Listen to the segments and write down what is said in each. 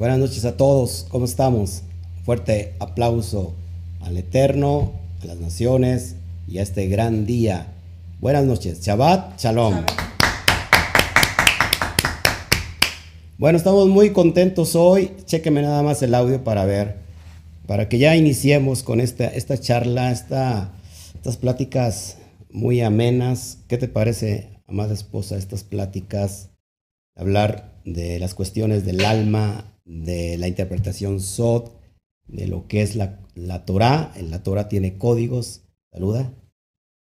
Buenas noches a todos, ¿cómo estamos? Fuerte aplauso al Eterno, a las naciones y a este gran día. Buenas noches, Shabbat Shalom. Bueno, estamos muy contentos hoy. Chéqueme nada más el audio para ver, para que ya iniciemos con esta, esta charla, esta, estas pláticas muy amenas. ¿Qué te parece, amada esposa, estas pláticas? Hablar de las cuestiones del alma, de la interpretación Sod, de lo que es la, la Torah. La Torah tiene códigos. Saluda.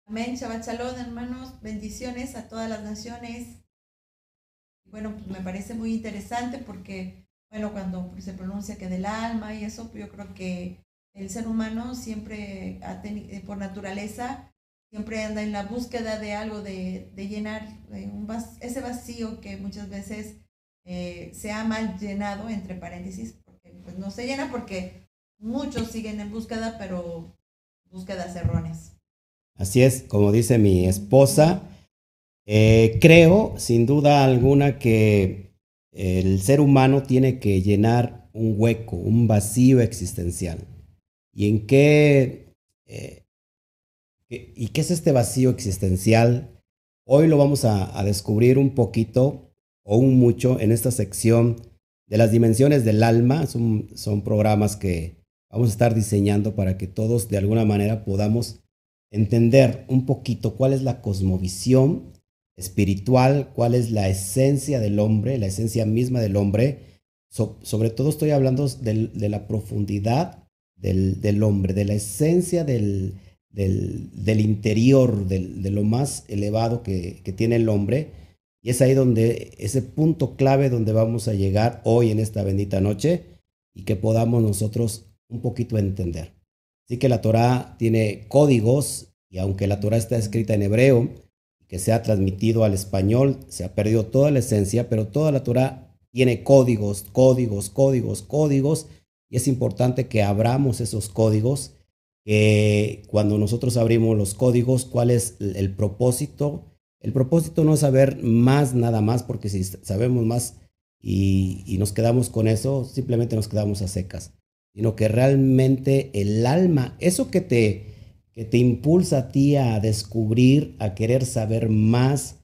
Amén. Shabbat Shalom, hermanos. Bendiciones a todas las naciones. Bueno, pues me parece muy interesante porque, bueno, cuando se pronuncia que del alma y eso, yo creo que el ser humano siempre, ha tenido, por naturaleza, siempre anda en la búsqueda de algo, de, de llenar un ese vacío que muchas veces eh, se ha mal llenado, entre paréntesis, porque pues, no se llena porque muchos siguen en búsqueda, pero búsquedas erróneas. Así es, como dice mi esposa, eh, creo sin duda alguna que el ser humano tiene que llenar un hueco, un vacío existencial. ¿Y en qué eh, ¿Y qué es este vacío existencial? Hoy lo vamos a, descubrir un poquito o un mucho en esta sección de las dimensiones del alma. Son, son programas que vamos a estar diseñando para que todos de alguna manera podamos entender un poquito cuál es la cosmovisión espiritual, cuál es la esencia del hombre, la esencia misma del hombre. sobre todo estoy hablando de, la profundidad del, del, hombre, de la esencia del, del, interior, de lo más elevado que, tiene el hombre. Y es ahí donde, ese punto clave donde vamos a llegar hoy en esta bendita noche y que podamos nosotros un poquito entender. Así que la Torah tiene códigos y aunque la Torah está escrita en hebreo, que se ha transmitido al español, se ha perdido toda la esencia, pero toda la Torah tiene códigos, códigos, códigos, códigos, y es importante que abramos esos códigos que cuando nosotros abrimos los códigos, cuál es el propósito. El propósito no es saber más, nada más, porque si sabemos más y, nos quedamos con eso, simplemente nos quedamos a secas, sino que realmente el alma, eso que te, que te impulsa a ti a descubrir, a querer saber más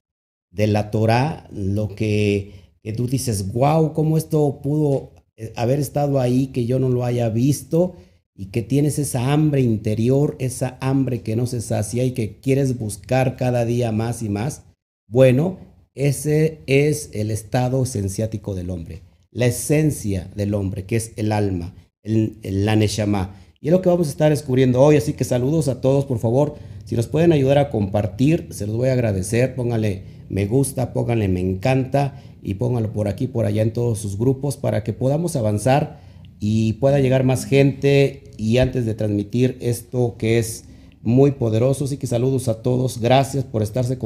de la Torah, lo que, que tú dices, wow, ¿cómo esto pudo eh, haber estado ahí que yo no lo haya visto? Y que tienes esa hambre interior, esa hambre que no se sacia y que quieres buscar cada día más y más, bueno, ese es el estado esenciático del hombre, la esencia del hombre, que es el alma, el, la neshama. Y es lo que vamos a estar descubriendo hoy, así que saludos a todos, por favor, si nos pueden ayudar a compartir, se los voy a agradecer, pónganle me gusta, pónganle me encanta y pónganlo por aquí, por allá en todos sus grupos para que podamos avanzar y pueda llegar más gente. Y antes de transmitir esto que es muy poderoso, sí que saludos a todos, gracias por estarse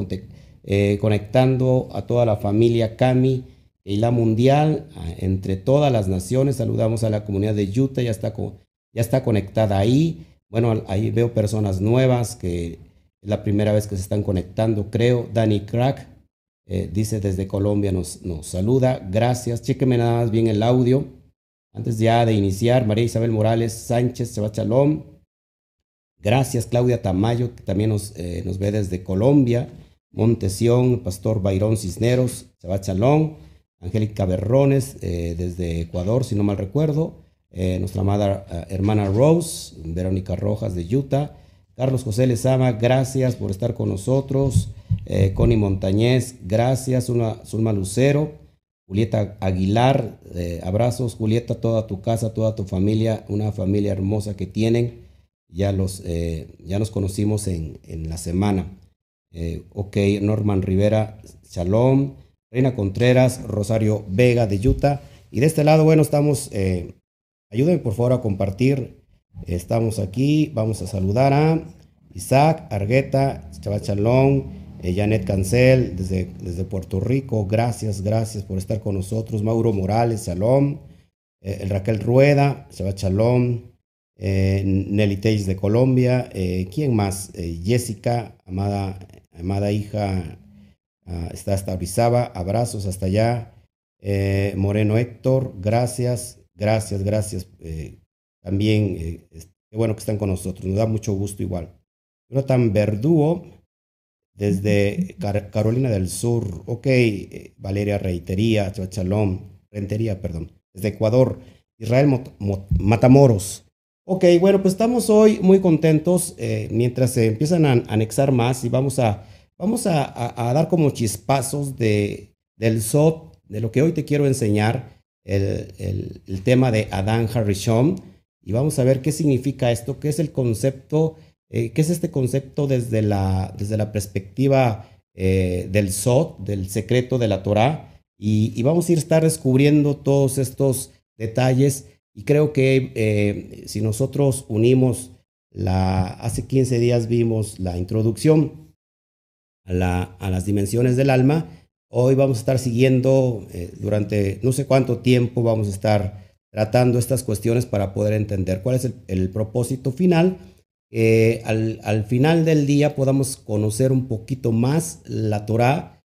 eh, conectando a toda la familia Cami y la mundial, entre todas las naciones, saludamos a la comunidad de Utah, ya está, ya está conectada ahí, bueno, ahí veo personas nuevas que es la primera vez que se están conectando, creo, Dani Crack, eh, dice desde Colombia, nos, nos saluda, gracias, chéqueme nada más bien el audio. Antes ya de iniciar, María Isabel Morales Sánchez, Shabbat Shalom. Gracias, Claudia Tamayo, que también nos, eh, nos ve desde Colombia. Montesión, Pastor Bayrón Cisneros, Shalom. Angélica Berrones, eh, desde Ecuador, si no mal recuerdo. Eh, nuestra amada hermana Rose, Verónica Rojas de Utah. Carlos José Lezama, gracias por estar con nosotros. Connie Montañez, gracias. Una, Zulma Lucero. Julieta Aguilar, eh, abrazos Julieta, toda tu casa, toda tu familia, una familia hermosa que tienen. Ya, los, eh, ya nos conocimos en, en la semana. Eh, ok, Norman Rivera, Shalom, Reina Contreras, Rosario Vega de Utah. Y de este lado, bueno, estamos, ayúdenme por favor a compartir. Estamos aquí, vamos a saludar a Isaac Argueta, Chaval Shalom, eh, Janet Cancel desde, desde Puerto Rico, gracias, gracias por estar con nosotros. Mauro Morales, Shalom. Eh, Raquel Rueda, Shabbat Shalom. Eh, Nelly Teis de Colombia. ¿Quién más? Jessica, amada, amada hija, ah, está hasta Orizaba. Abrazos hasta allá. Moreno Héctor, gracias, gracias, gracias. También, qué bueno que están con nosotros, nos da mucho gusto igual. Jonathan Verdúo, desde Carolina del Sur, ok, Valeria Reitería, Chalón, Rentería, perdón, desde Ecuador, Israel Matamoros. Ok, bueno, pues estamos hoy muy contentos mientras se empiezan a anexar más y vamos a, vamos a, dar como chispazos de, del SOT de lo que hoy te quiero enseñar, el, tema de Adán Harishon, y vamos a ver qué significa esto, qué es el concepto, eh, qué es este concepto desde la, desde la perspectiva eh, del Sot, del secreto de la Torah, y, vamos a ir a estar descubriendo todos estos detalles, y creo que eh, si nosotros unimos la, hace 15 días vimos la introducción a, la, a las dimensiones del alma, Hoy vamos a estar siguiendo eh, durante no sé cuánto tiempo, vamos a estar tratando estas cuestiones para poder entender cuál es el, propósito final. Al, al, final del día podamos conocer un poquito más la Torah,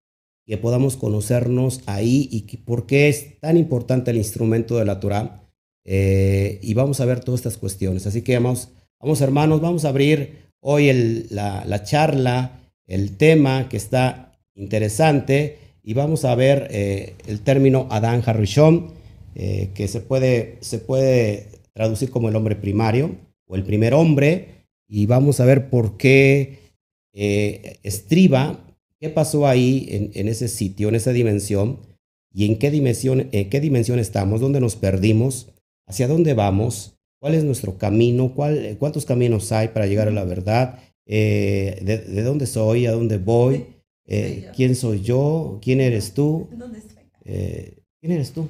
que podamos conocernos ahí y por qué es tan importante el instrumento de la Torah. Eh, y vamos a ver todas estas cuestiones. Así que vamos, vamos hermanos, vamos a abrir hoy la, la charla, el tema que está interesante y vamos a ver eh, el término Adán Harishon, eh, que se puede, se puede traducir como el hombre primario o el primer hombre, y vamos a ver por qué eh, estriba, qué pasó ahí en, ese sitio, en esa dimensión, y en qué dimensión, en qué dimensión estamos, dónde nos perdimos, hacia dónde vamos, cuál es nuestro camino, cuál, cuántos caminos hay para llegar a la verdad, de, de, dónde soy, a dónde voy. Eh, ¿Quién soy yo? ¿Quién eres tú? Eh, ¿Quién eres tú?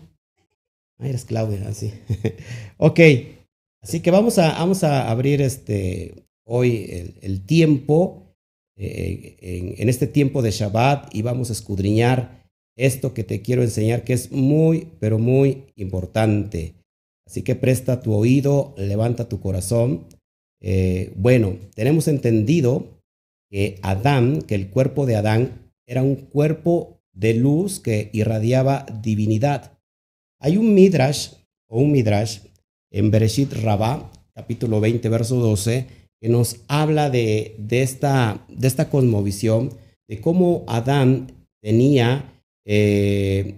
Ah, eres Claudia, así. ok, así que vamos a, vamos a abrir este, hoy el, tiempo, eh, en, en, este tiempo de Shabbat, y vamos a escudriñar esto que te quiero enseñar, que es muy, pero muy importante. Así que presta tu oído, levanta tu corazón. bueno, tenemos entendido que Adán, que el cuerpo de Adán era un cuerpo de luz que irradiaba divinidad. Hay un midrash o un midrash en Bereshit Rabá, capítulo 20, verso 12, que nos habla de, de, esta, de esta cosmovisión, de cómo Adán tenía eh,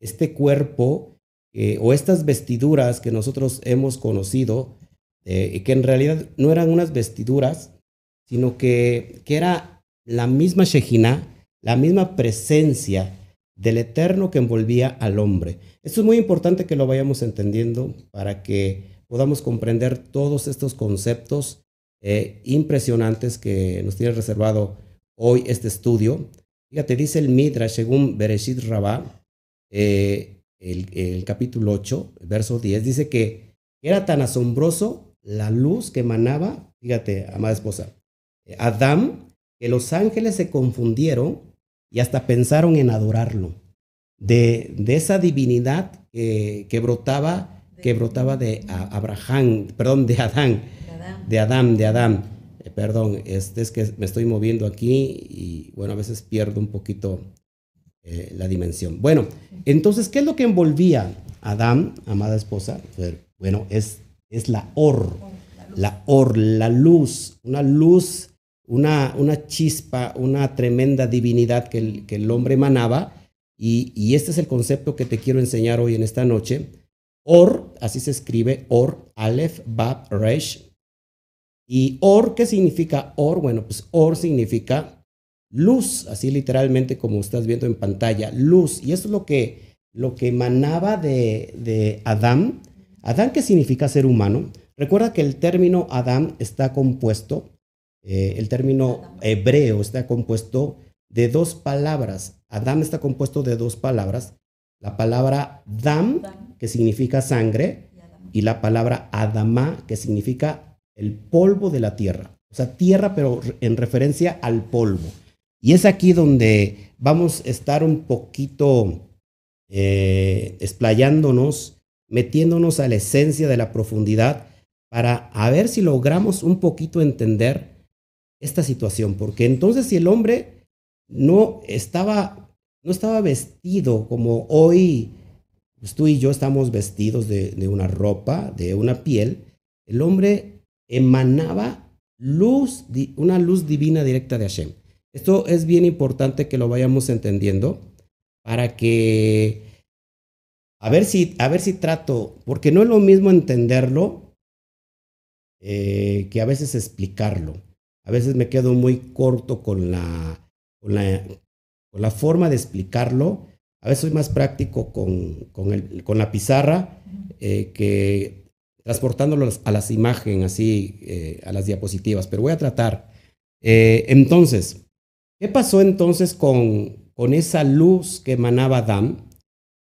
este cuerpo eh, o estas vestiduras que nosotros hemos conocido, eh, que en realidad no eran unas vestiduras, sino que, que era la misma Shejina, la misma presencia del Eterno que envolvía al hombre. Esto es muy importante que lo vayamos entendiendo para que podamos comprender todos estos conceptos eh, impresionantes que nos tiene reservado hoy este estudio. Fíjate, dice el Midrash, según Bereshit Rabá, eh, el, el, capítulo 8, verso 10, dice que era tan asombroso la luz que emanaba, fíjate, amada esposa, Adán, que los ángeles se confundieron y hasta pensaron en adorarlo. De, de esa divinidad que, que, brotaba, que brotaba de Abraham, perdón, de Adán, de Adán, de Adán. Eh, perdón, este es que me estoy moviendo aquí y bueno, a veces pierdo un poquito eh, la dimensión. Bueno, entonces, ¿qué es lo que envolvía a Adán, amada esposa? Bueno, es, es la or, la or, la luz, una luz una, una chispa, una tremenda divinidad que el, que el hombre emanaba. Y, y, este es el concepto que te quiero enseñar hoy en esta noche. Or, así se escribe, Or, Aleph, Bab, Resh. ¿Y Or qué significa Or? Bueno, pues Or significa luz, así literalmente como estás viendo en pantalla, luz. Y eso es lo que, lo que emanaba de, de Adán. Adán, ¿qué significa ser humano? Recuerda que el término Adán está compuesto eh, el término hebreo está compuesto de dos palabras. Adam está compuesto de dos palabras. La palabra dam, que significa sangre, y la palabra adama, que significa el polvo de la tierra. O sea, tierra, pero en referencia al polvo. Y es aquí donde vamos a estar un poquito eh, explayándonos, metiéndonos a la esencia de la profundidad para a ver si logramos un poquito entender esta situación, porque entonces si el hombre no estaba, no estaba vestido como hoy pues tú y yo estamos vestidos de, una ropa, de una piel, el hombre emanaba luz, una luz divina directa de Hashem. Esto es bien importante que lo vayamos entendiendo para que a ver si, a ver si trato, porque no es lo mismo entenderlo eh, que a veces explicarlo. A veces me quedo muy corto con la, con la, con la forma de explicarlo. A veces soy más práctico con, con, el, con la pizarra eh, que transportándolo a las imágenes, así, eh, a las diapositivas. Pero voy a tratar. entonces, ¿qué pasó entonces con, con esa luz que emanaba Adán?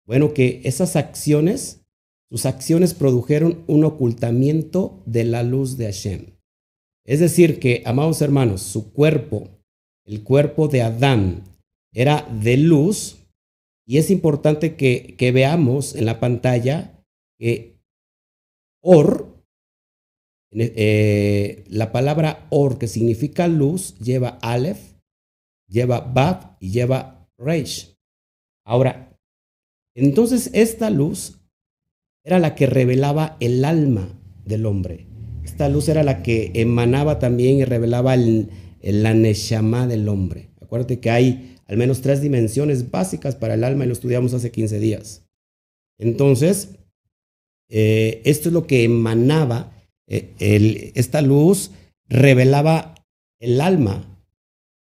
Bueno, que esas acciones, sus acciones produjeron un ocultamiento de la luz de Hashem. Es decir, que, amados hermanos, su cuerpo, el cuerpo de Adán, era de luz, y es importante que, veamos en la pantalla que Or, eh, la palabra Or, que significa luz, lleva Aleph, lleva Bab y lleva Reish. Ahora, entonces esta luz era la que revelaba el alma del hombre. Esta luz era la que emanaba también y revelaba el, la Neshama del hombre. Acuérdate que hay al menos tres dimensiones básicas para el alma y lo estudiamos hace 15 días. Entonces, eh, esto es lo que emanaba, eh, esta luz revelaba el alma.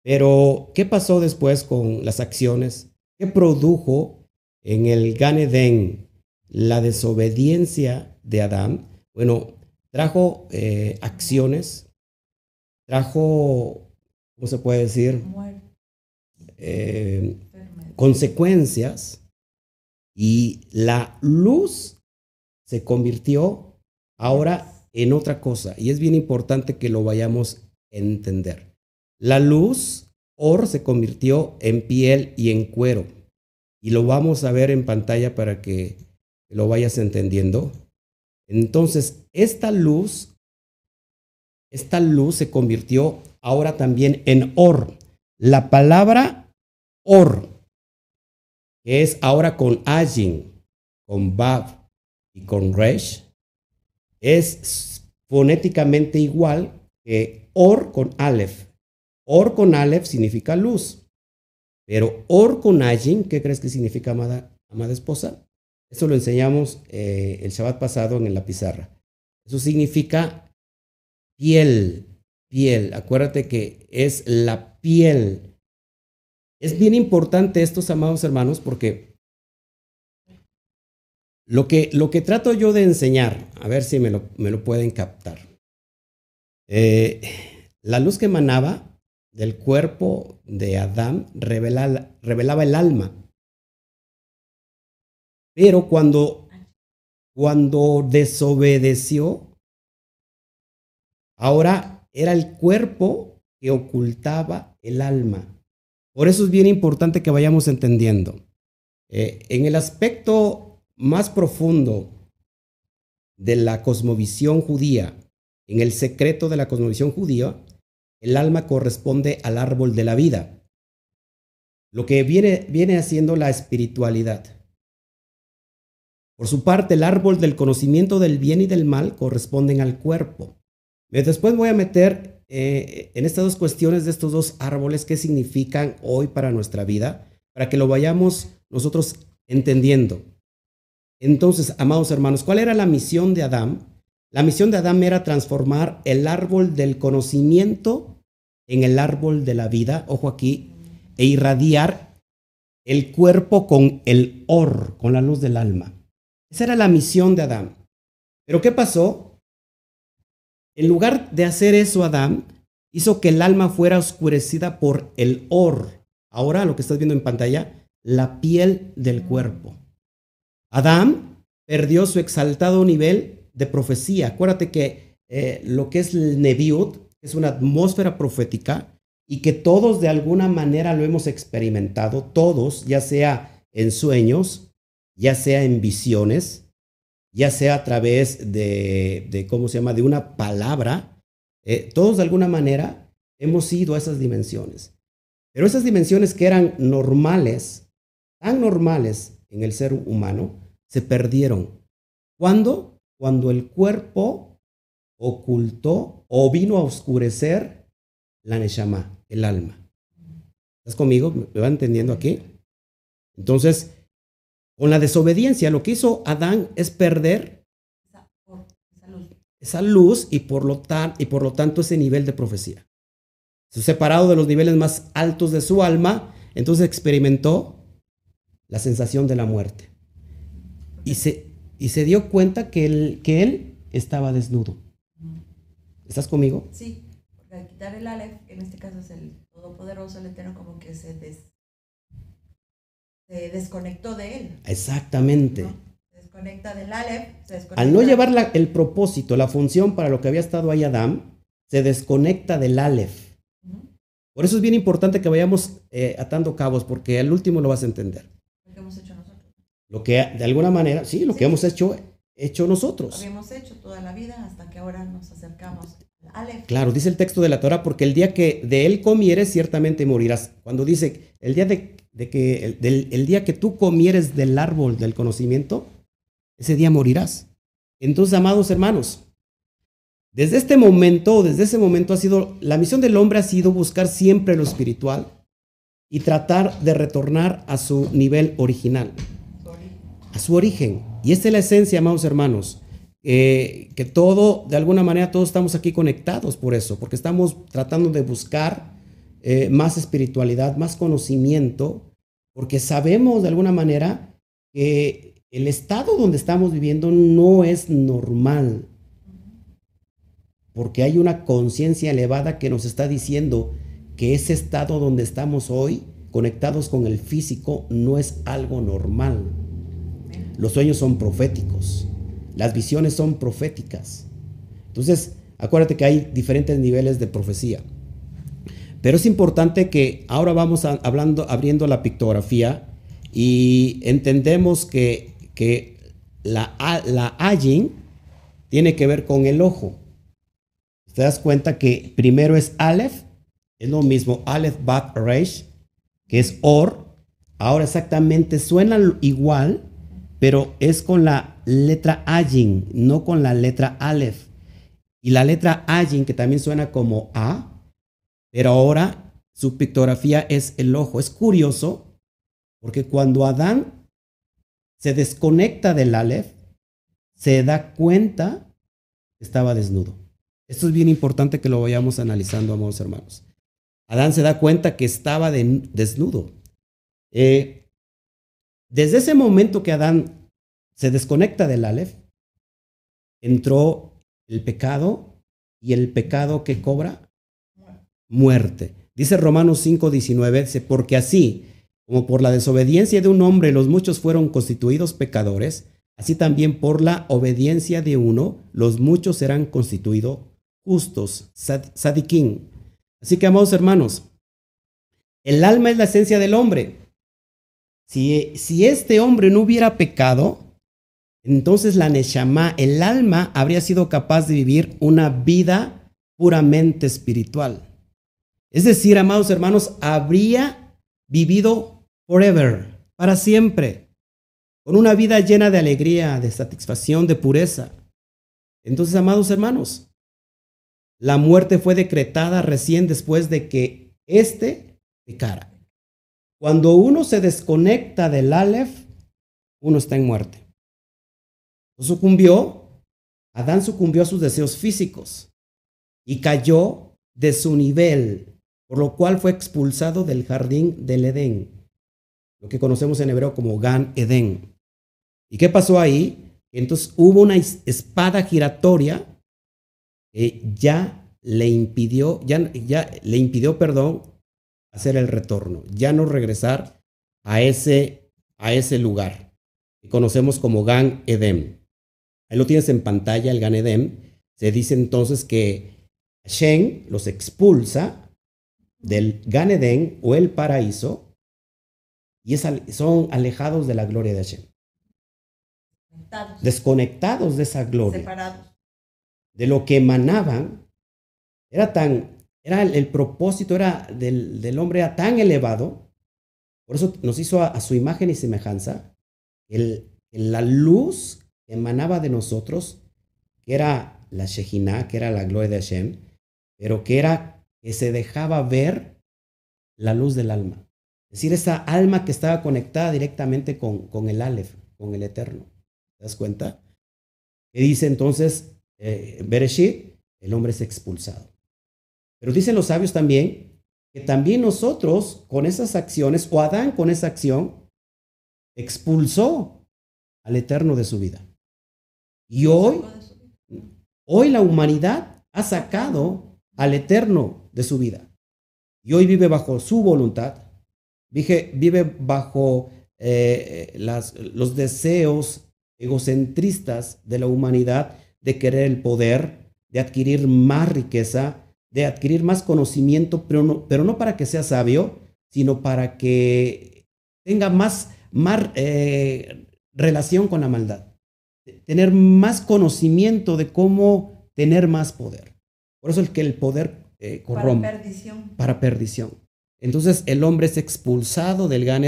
Pero, ¿qué pasó después con las acciones? ¿Qué produjo en el Ganedén, la desobediencia de Adán, bueno, trajo eh, acciones, trajo, ¿cómo se puede decir? Eh, consecuencias y la luz se convirtió ahora en otra cosa y es bien importante que lo vayamos a entender. La luz, or, se convirtió en piel y en cuero y lo vamos a ver en pantalla para que lo vayas entendiendo. Entonces, esta luz, esta luz se convirtió ahora también en or. La palabra or, que es ahora con ajin, con bab y con resh, es fonéticamente igual que or con aleph. Or con aleph significa luz. Pero or con ¿qué crees que significa amada esposa? Eso lo enseñamos eh, el Shabbat pasado en la pizarra. Eso significa piel, piel. Acuérdate que es la piel. Es bien importante estos amados hermanos porque lo que, lo que trato yo de enseñar, a ver si me lo, me lo pueden captar. Eh, la luz que emanaba del cuerpo de Adán revelaba el alma. Pero cuando, cuando desobedeció, ahora era el cuerpo que ocultaba el alma. Por eso es bien importante que vayamos entendiendo. Eh, en el aspecto más profundo de la cosmovisión judía, en el secreto de la cosmovisión judía, el alma corresponde al árbol de la vida, lo que viene, viene haciendo la espiritualidad. Por su parte, el árbol del conocimiento del bien y del mal corresponden al cuerpo. Después voy a meter eh, en estas dos cuestiones de estos dos árboles qué significan hoy para nuestra vida, para que lo vayamos nosotros entendiendo. Entonces, amados hermanos, ¿cuál era la misión de Adán? La misión de Adán era transformar el árbol del conocimiento en el árbol de la vida, ojo aquí, e irradiar el cuerpo con el or, con la luz del alma. Esa era la misión de Adán. Pero ¿qué pasó? En lugar de hacer eso, Adán hizo que el alma fuera oscurecida por el or. Ahora lo que estás viendo en pantalla, la piel del cuerpo. Adán perdió su exaltado nivel de profecía. Acuérdate que eh, lo que es el Neviut es una atmósfera profética y que todos de alguna manera lo hemos experimentado, todos, ya sea en sueños, ya sea en visiones, ya sea a través de, de ¿cómo se llama?, de una palabra, eh, todos de alguna manera hemos ido a esas dimensiones. Pero esas dimensiones que eran normales, tan normales en el ser humano, se perdieron. ¿Cuándo? Cuando el cuerpo ocultó o vino a oscurecer la Neshama, el alma. ¿Estás conmigo? ¿Me va entendiendo aquí? Entonces, con la desobediencia, lo que hizo Adán es perder Esa, luz. y por lo, tan- y por lo tanto ese nivel de profecía. Separado de los niveles más altos de su alma, entonces experimentó la sensación de la muerte. Y se, y se dio cuenta que él, que él estaba desnudo. ¿Estás conmigo? Sí, porque al quitar el Aleph, en este caso es el Todopoderoso, el Eterno, como que se, des- se desconectó de él. Exactamente. ¿no? Se desconecta del Aleph, se desconecta. Al no llevar la- el propósito, la función para lo que había estado ahí Adán, se desconecta del Aleph. Por eso es bien importante que vayamos eh, atando cabos, porque al último lo vas a entender. Lo que hemos hecho nosotros. Lo que de alguna manera, sí, lo que hemos hecho, hecho Lo nosotros. habíamos hecho toda la vida hasta que ahora nos acercamos Claro, dice el texto de la Torah, porque el día que de él comieres, ciertamente morirás. Cuando dice el día de, que el, día que tú comieres del árbol del conocimiento, ese día morirás. Entonces, amados hermanos, desde este momento, desde ese momento ha sido, la misión del hombre ha sido buscar siempre lo espiritual y tratar de retornar a su nivel original. A su origen. Y esta es la esencia, amados hermanos, eh, que todo, de alguna manera, todos estamos aquí conectados por eso, porque estamos tratando de buscar eh, más espiritualidad, más conocimiento, porque sabemos de alguna manera que el estado donde estamos viviendo no es normal, porque hay una conciencia elevada que nos está diciendo que ese estado donde estamos hoy, conectados con el físico, no es algo normal. Los sueños son proféticos. Las visiones son proféticas. Entonces, acuérdate que hay diferentes niveles de profecía. Pero es importante que ahora vamos hablando, abriendo la pictografía y entendemos que, que la, la tiene que ver con el ojo. Te das cuenta que primero es Aleph, es lo mismo, Aleph, Bat, Reish, que es Or. Ahora exactamente suenan igual, pero es con la letra Ayin, no con la letra Aleph. Y la letra Ayin, que también suena como A, pero ahora su pictografía es el ojo. Es curioso, porque cuando Adán se desconecta del Aleph, se da cuenta que estaba desnudo. Esto es bien importante que lo vayamos analizando, amados hermanos. Adán se da cuenta que estaba de- desnudo. Eh, desde ese momento que Adán se desconecta del Aleph, entró el pecado y el pecado que cobra muerte. Dice Romanos 5:19, dice, porque así como por la desobediencia de un hombre los muchos fueron constituidos pecadores, así también por la obediencia de uno los muchos serán constituidos justos, sad-. Así que, amados hermanos, el alma es la esencia del hombre. Si, este hombre no hubiera pecado, entonces la Neshama, el alma, habría sido capaz de vivir una vida puramente espiritual. Es decir, amados hermanos, habría vivido forever, para siempre, con una vida llena de alegría, de satisfacción, de pureza. Entonces, amados hermanos, la muerte fue decretada recién después de que éste pecara. Cuando uno se desconecta del Aleph, uno está en muerte. Sucumbió, Adán sucumbió a sus deseos físicos y cayó de su nivel, por lo cual fue expulsado del jardín del Edén, lo que conocemos en hebreo como Gan Edén. ¿Y qué pasó ahí? Entonces hubo una es- espada giratoria que ya le impidió, ya, ya le impidió, perdón, hacer el retorno, ya no regresar a ese, a ese lugar que conocemos como Gan Edén. Ahí lo tienes en pantalla, el Gan Edén. Se dice entonces que Shen los expulsa del Gan Edén o el paraíso y es son alejados de la gloria de Hashem, Conectados, desconectados de esa gloria. separados. de lo que emanaban, era tan, era el, propósito era del, del hombre era tan elevado, por eso nos hizo a, a su imagen y semejanza, el, la luz que emanaba de nosotros, que era la Shejinah, que era la gloria de Hashem, pero que era que se dejaba ver la luz del alma. Es decir, esa alma que estaba conectada directamente con, con el Aleph, con el Eterno. ¿Te das cuenta? Que dice entonces, eh, Bereshit, el hombre es expulsado. Pero dicen los sabios también que también nosotros con esas acciones, o Adán con esa acción, expulsó al Eterno de su vida. Y hoy, hoy la humanidad ha sacado al Eterno de su vida. Y hoy vive bajo su voluntad, vive, bajo eh, los deseos egocentristas de la humanidad de querer el poder, de adquirir más riqueza, de adquirir más conocimiento, pero no, pero no para que sea sabio, sino para que tenga más, más eh, relación con la maldad, tener más conocimiento de cómo tener más poder. Por eso el que el poder eh, corrompe. Para perdición. Para perdición. Entonces el hombre es expulsado del Gan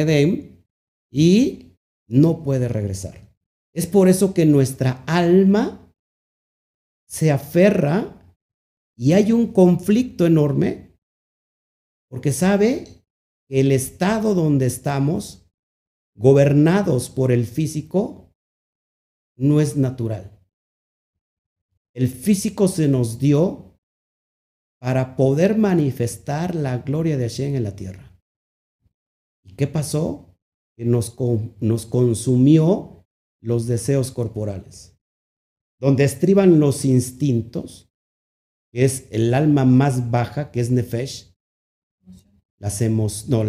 y no puede regresar. Es por eso que nuestra alma se aferra y hay un conflicto enorme porque sabe que el estado donde estamos, gobernados por el físico, no es natural. El físico se nos dio para poder manifestar la gloria de Hashem en la tierra. ¿Y qué pasó? Que nos, nos consumió los deseos corporales, donde estriban los instintos, que es el alma más baja, que es Nefesh, las no,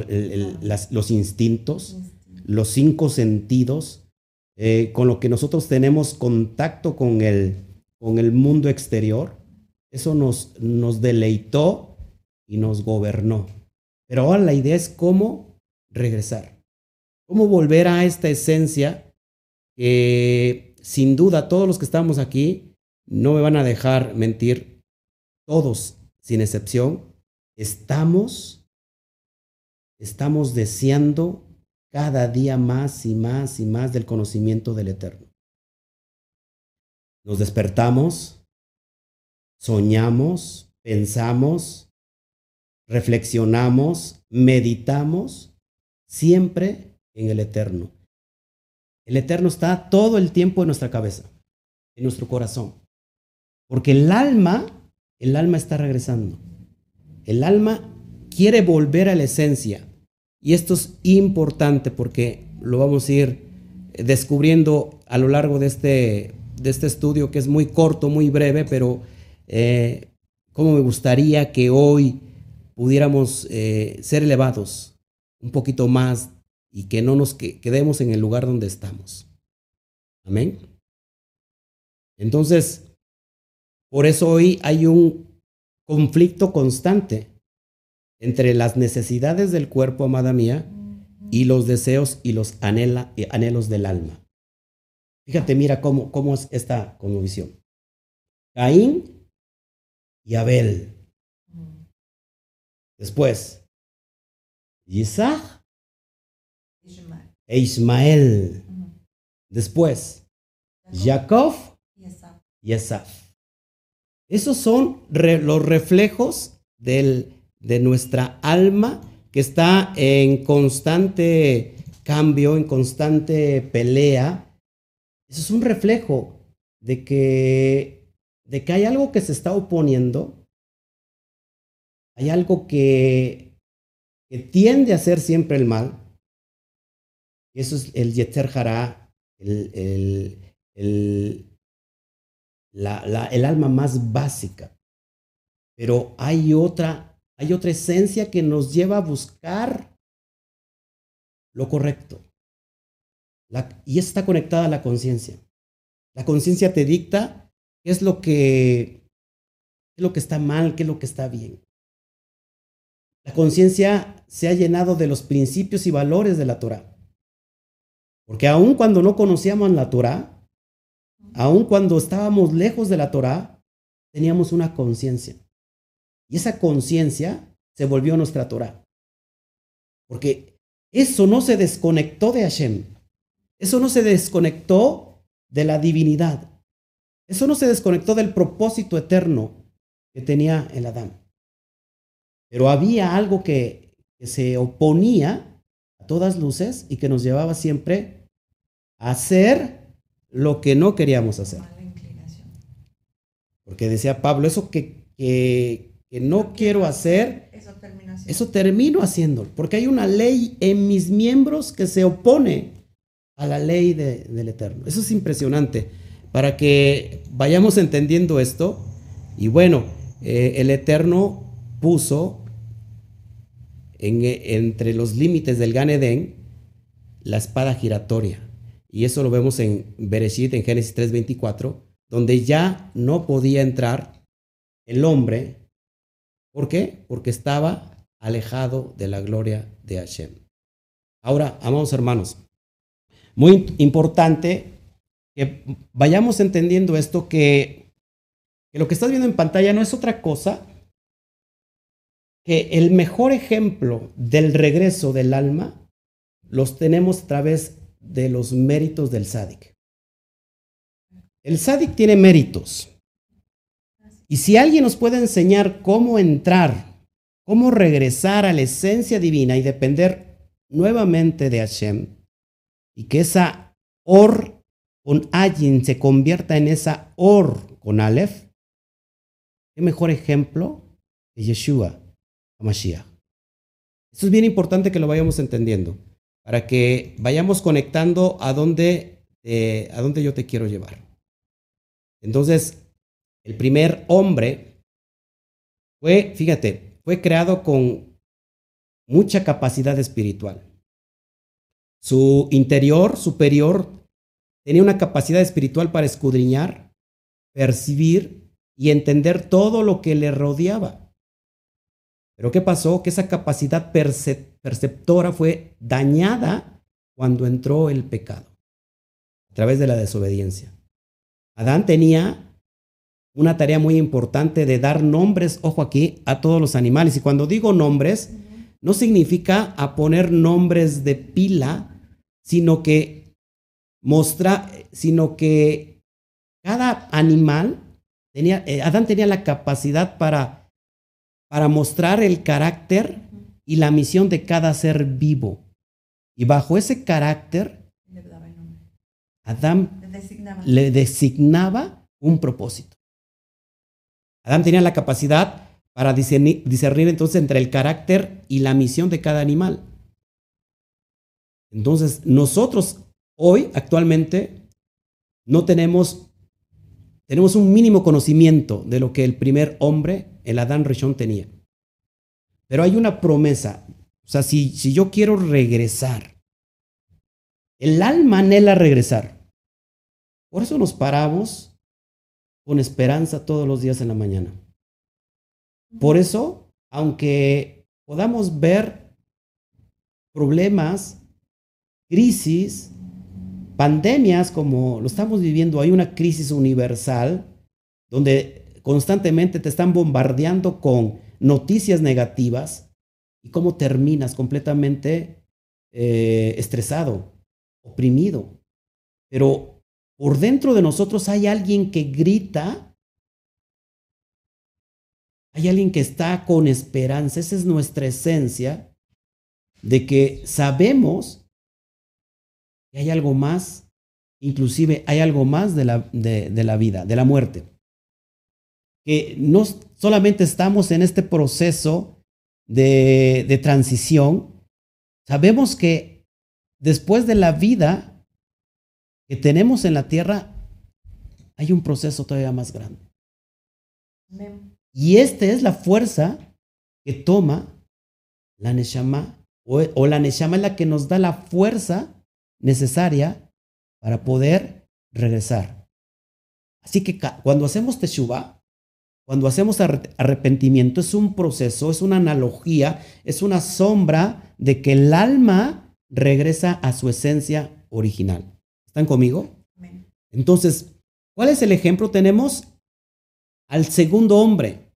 los instintos, los cinco sentidos, eh, con lo que nosotros tenemos contacto con el, con el mundo exterior, eso nos, nos deleitó y nos gobernó. Pero ahora la idea es cómo regresar, cómo volver a esta esencia que sin duda todos los que estamos aquí no me van a dejar mentir, todos sin excepción, estamos, estamos deseando cada día más y más y más del conocimiento del Eterno. Nos despertamos, soñamos, pensamos, reflexionamos, meditamos siempre en el Eterno. El Eterno está todo el tiempo en nuestra cabeza, en nuestro corazón. Porque el alma, el alma está regresando. El alma quiere volver a la esencia. Y esto es importante porque lo vamos a ir descubriendo a lo largo de este, de este estudio que es muy corto, muy breve, pero eh, cómo me gustaría que hoy pudiéramos eh, ser elevados un poquito más y que no nos quedemos en el lugar donde estamos. Amén. Entonces, por eso hoy hay un conflicto constante entre las necesidades del cuerpo, amada mía, y los deseos y los anhelos del alma. Fíjate, mira cómo, cómo es esta visión. Caín y Abel. Después, Isaac e Ismael. Después, Jacob y Esaf. Esos son los reflejos del, de nuestra alma que está en constante cambio, en constante pelea. Eso es un reflejo de que, de que hay algo que se está oponiendo, hay algo que, que tiende a hacer siempre el mal, eso es el Yetzer Hará, el, el, la, el alma más básica. Pero hay otra, hay otra esencia que nos lleva a buscar lo correcto. y está conectada a la conciencia. La conciencia te dicta qué es lo que qué es lo que está mal, qué es lo que está bien. La conciencia se ha llenado de los principios y valores de la Torah. Porque aun cuando no conocíamos la Torah, aun cuando estábamos lejos de la Torah, teníamos una conciencia. Y esa conciencia se volvió nuestra Torah. Porque eso no se desconectó de Hashem. Eso no se desconectó de la divinidad. Eso no se desconectó del propósito eterno que tenía el Adán. Pero había algo que, que se oponía a todas luces y que nos llevaba siempre a hacer lo que no queríamos hacer. Porque decía Pablo, eso que, que, que no quiero hacer, Eso termino haciéndolo. Porque hay una ley en mis miembros que se opone a la ley de- del Eterno. Eso es impresionante. Para que vayamos entendiendo esto. Y bueno, eh, el Eterno puso en- entre los límites del Gan Edén la espada giratoria. Y eso lo vemos en Bereshit, en Génesis 3:24, donde ya no podía entrar el hombre. ¿Por qué? Porque estaba alejado de la gloria de Hashem. Ahora, amados hermanos, muy importante que vayamos entendiendo esto, que, lo que estás viendo en pantalla no es otra cosa que el mejor ejemplo del regreso del alma los tenemos a través de los méritos del sádic. El sádic tiene méritos. Y si alguien nos puede enseñar cómo entrar, cómo regresar a la esencia divina y depender nuevamente de Hashem, y que esa or con Ayin se convierta en esa or con Aleph, qué mejor ejemplo que Yeshua, Mashiach. Esto es bien importante que lo vayamos entendiendo, para que vayamos conectando a dónde, eh, a dónde yo te quiero llevar. Entonces, el primer hombre fue, fíjate, fue creado con mucha capacidad espiritual. Su interior superior tenía una capacidad espiritual para escudriñar, percibir y entender todo lo que le rodeaba. Pero ¿qué pasó? Que esa capacidad percep perceptora fue dañada cuando entró el pecado, a través de la desobediencia. Adán tenía una tarea muy importante de dar nombres, ojo aquí, a todos los animales. Y cuando digo nombres, no significa a poner nombres de pila, sino que mostra, sino que cada animal tenía, eh, Adán tenía la capacidad para, para mostrar el carácter y la misión de cada ser vivo. Y bajo ese carácter, Le daba el nombre. Adán Le designaba. le designaba un propósito. Adán tenía la capacidad para discernir, discernir entonces entre el carácter y la misión de cada animal. Entonces, nosotros hoy, actualmente, no tenemos, tenemos un mínimo conocimiento de lo que el primer hombre, el Adán Rishon, tenía. Pero hay una promesa. O sea, si, si yo quiero regresar, el alma anhela regresar. Por eso nos paramos con esperanza todos los días en la mañana. Por eso, aunque podamos ver problemas, crisis, pandemias como lo estamos viviendo, hay una crisis universal donde constantemente te están bombardeando con noticias negativas y cómo terminas completamente eh, estresado, oprimido. Pero por dentro de nosotros hay alguien que grita, hay alguien que está con esperanza, esa es nuestra esencia, de que sabemos que hay algo más, inclusive hay algo más de la, de, de la vida, de la muerte. Que no solamente estamos en este proceso de, de transición, sabemos que después de la vida que tenemos en la tierra, hay un proceso todavía más grande. Y esta es la fuerza que toma la Neshama, o, o la Neshama es la que nos da la fuerza necesaria para poder regresar. Así que cuando hacemos Teshuvah, cuando hacemos arre- arrepentimiento, es un proceso, es una analogía, es una sombra de que el alma regresa a su esencia original. ¿Están conmigo? Entonces, ¿cuál es el ejemplo? Tenemos al segundo hombre.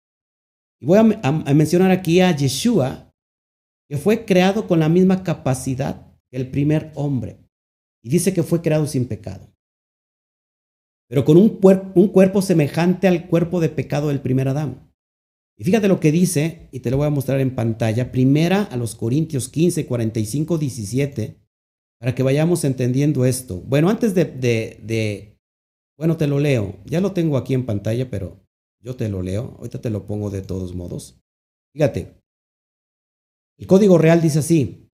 Y voy a, a- a mencionar aquí a Yeshua, que fue creado con la misma capacidad que el primer hombre. y dice que fue creado sin pecado. Pero con un, cuerpo semejante al cuerpo de pecado del primer Adán. Y fíjate lo que dice, y te lo voy a mostrar en pantalla, primera a los Corintios 15, 45, 17, para que vayamos entendiendo esto. Bueno, antes de, de, de, bueno, te lo leo, ya lo tengo aquí en pantalla, pero yo te lo leo, ahorita te lo pongo de todos modos. Fíjate, el código real dice así,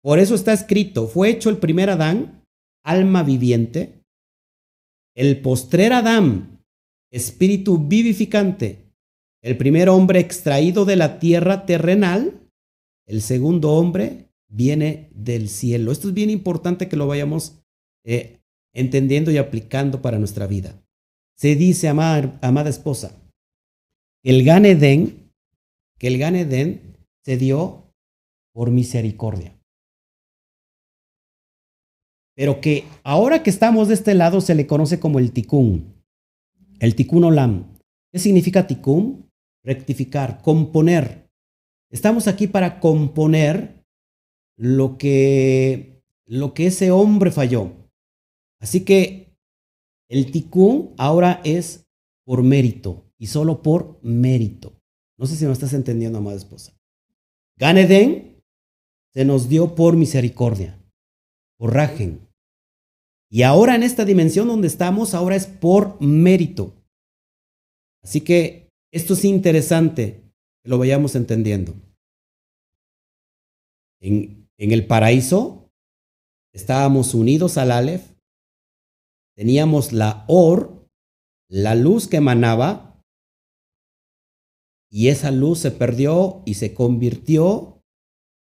por eso está escrito, fue hecho el primer Adán, alma viviente, el postrer Adán, espíritu vivificante, el primer hombre extraído de la tierra terrenal, el segundo hombre viene del cielo. Esto es bien importante que lo vayamos eh, entendiendo y aplicando para nuestra vida. Se dice, amada, amada esposa, el Gan que el Gan se dio por misericordia. Pero que ahora que estamos de este lado se le conoce como el Tikkun, el Tikkun Olam. ¿Qué significa Tikkun? rectificar, componer. Estamos aquí para componer lo que, lo que ese hombre falló. Así que el tikkun ahora es por mérito y solo por mérito. No sé si me estás entendiendo, amada esposa. Ganeden se nos dio por misericordia, Y ahora en esta dimensión donde estamos, ahora es por mérito. Así que esto es interesante que lo vayamos entendiendo. En, en el paraíso estábamos unidos al Aleph, teníamos la Or, la luz que emanaba, y esa luz se perdió y se convirtió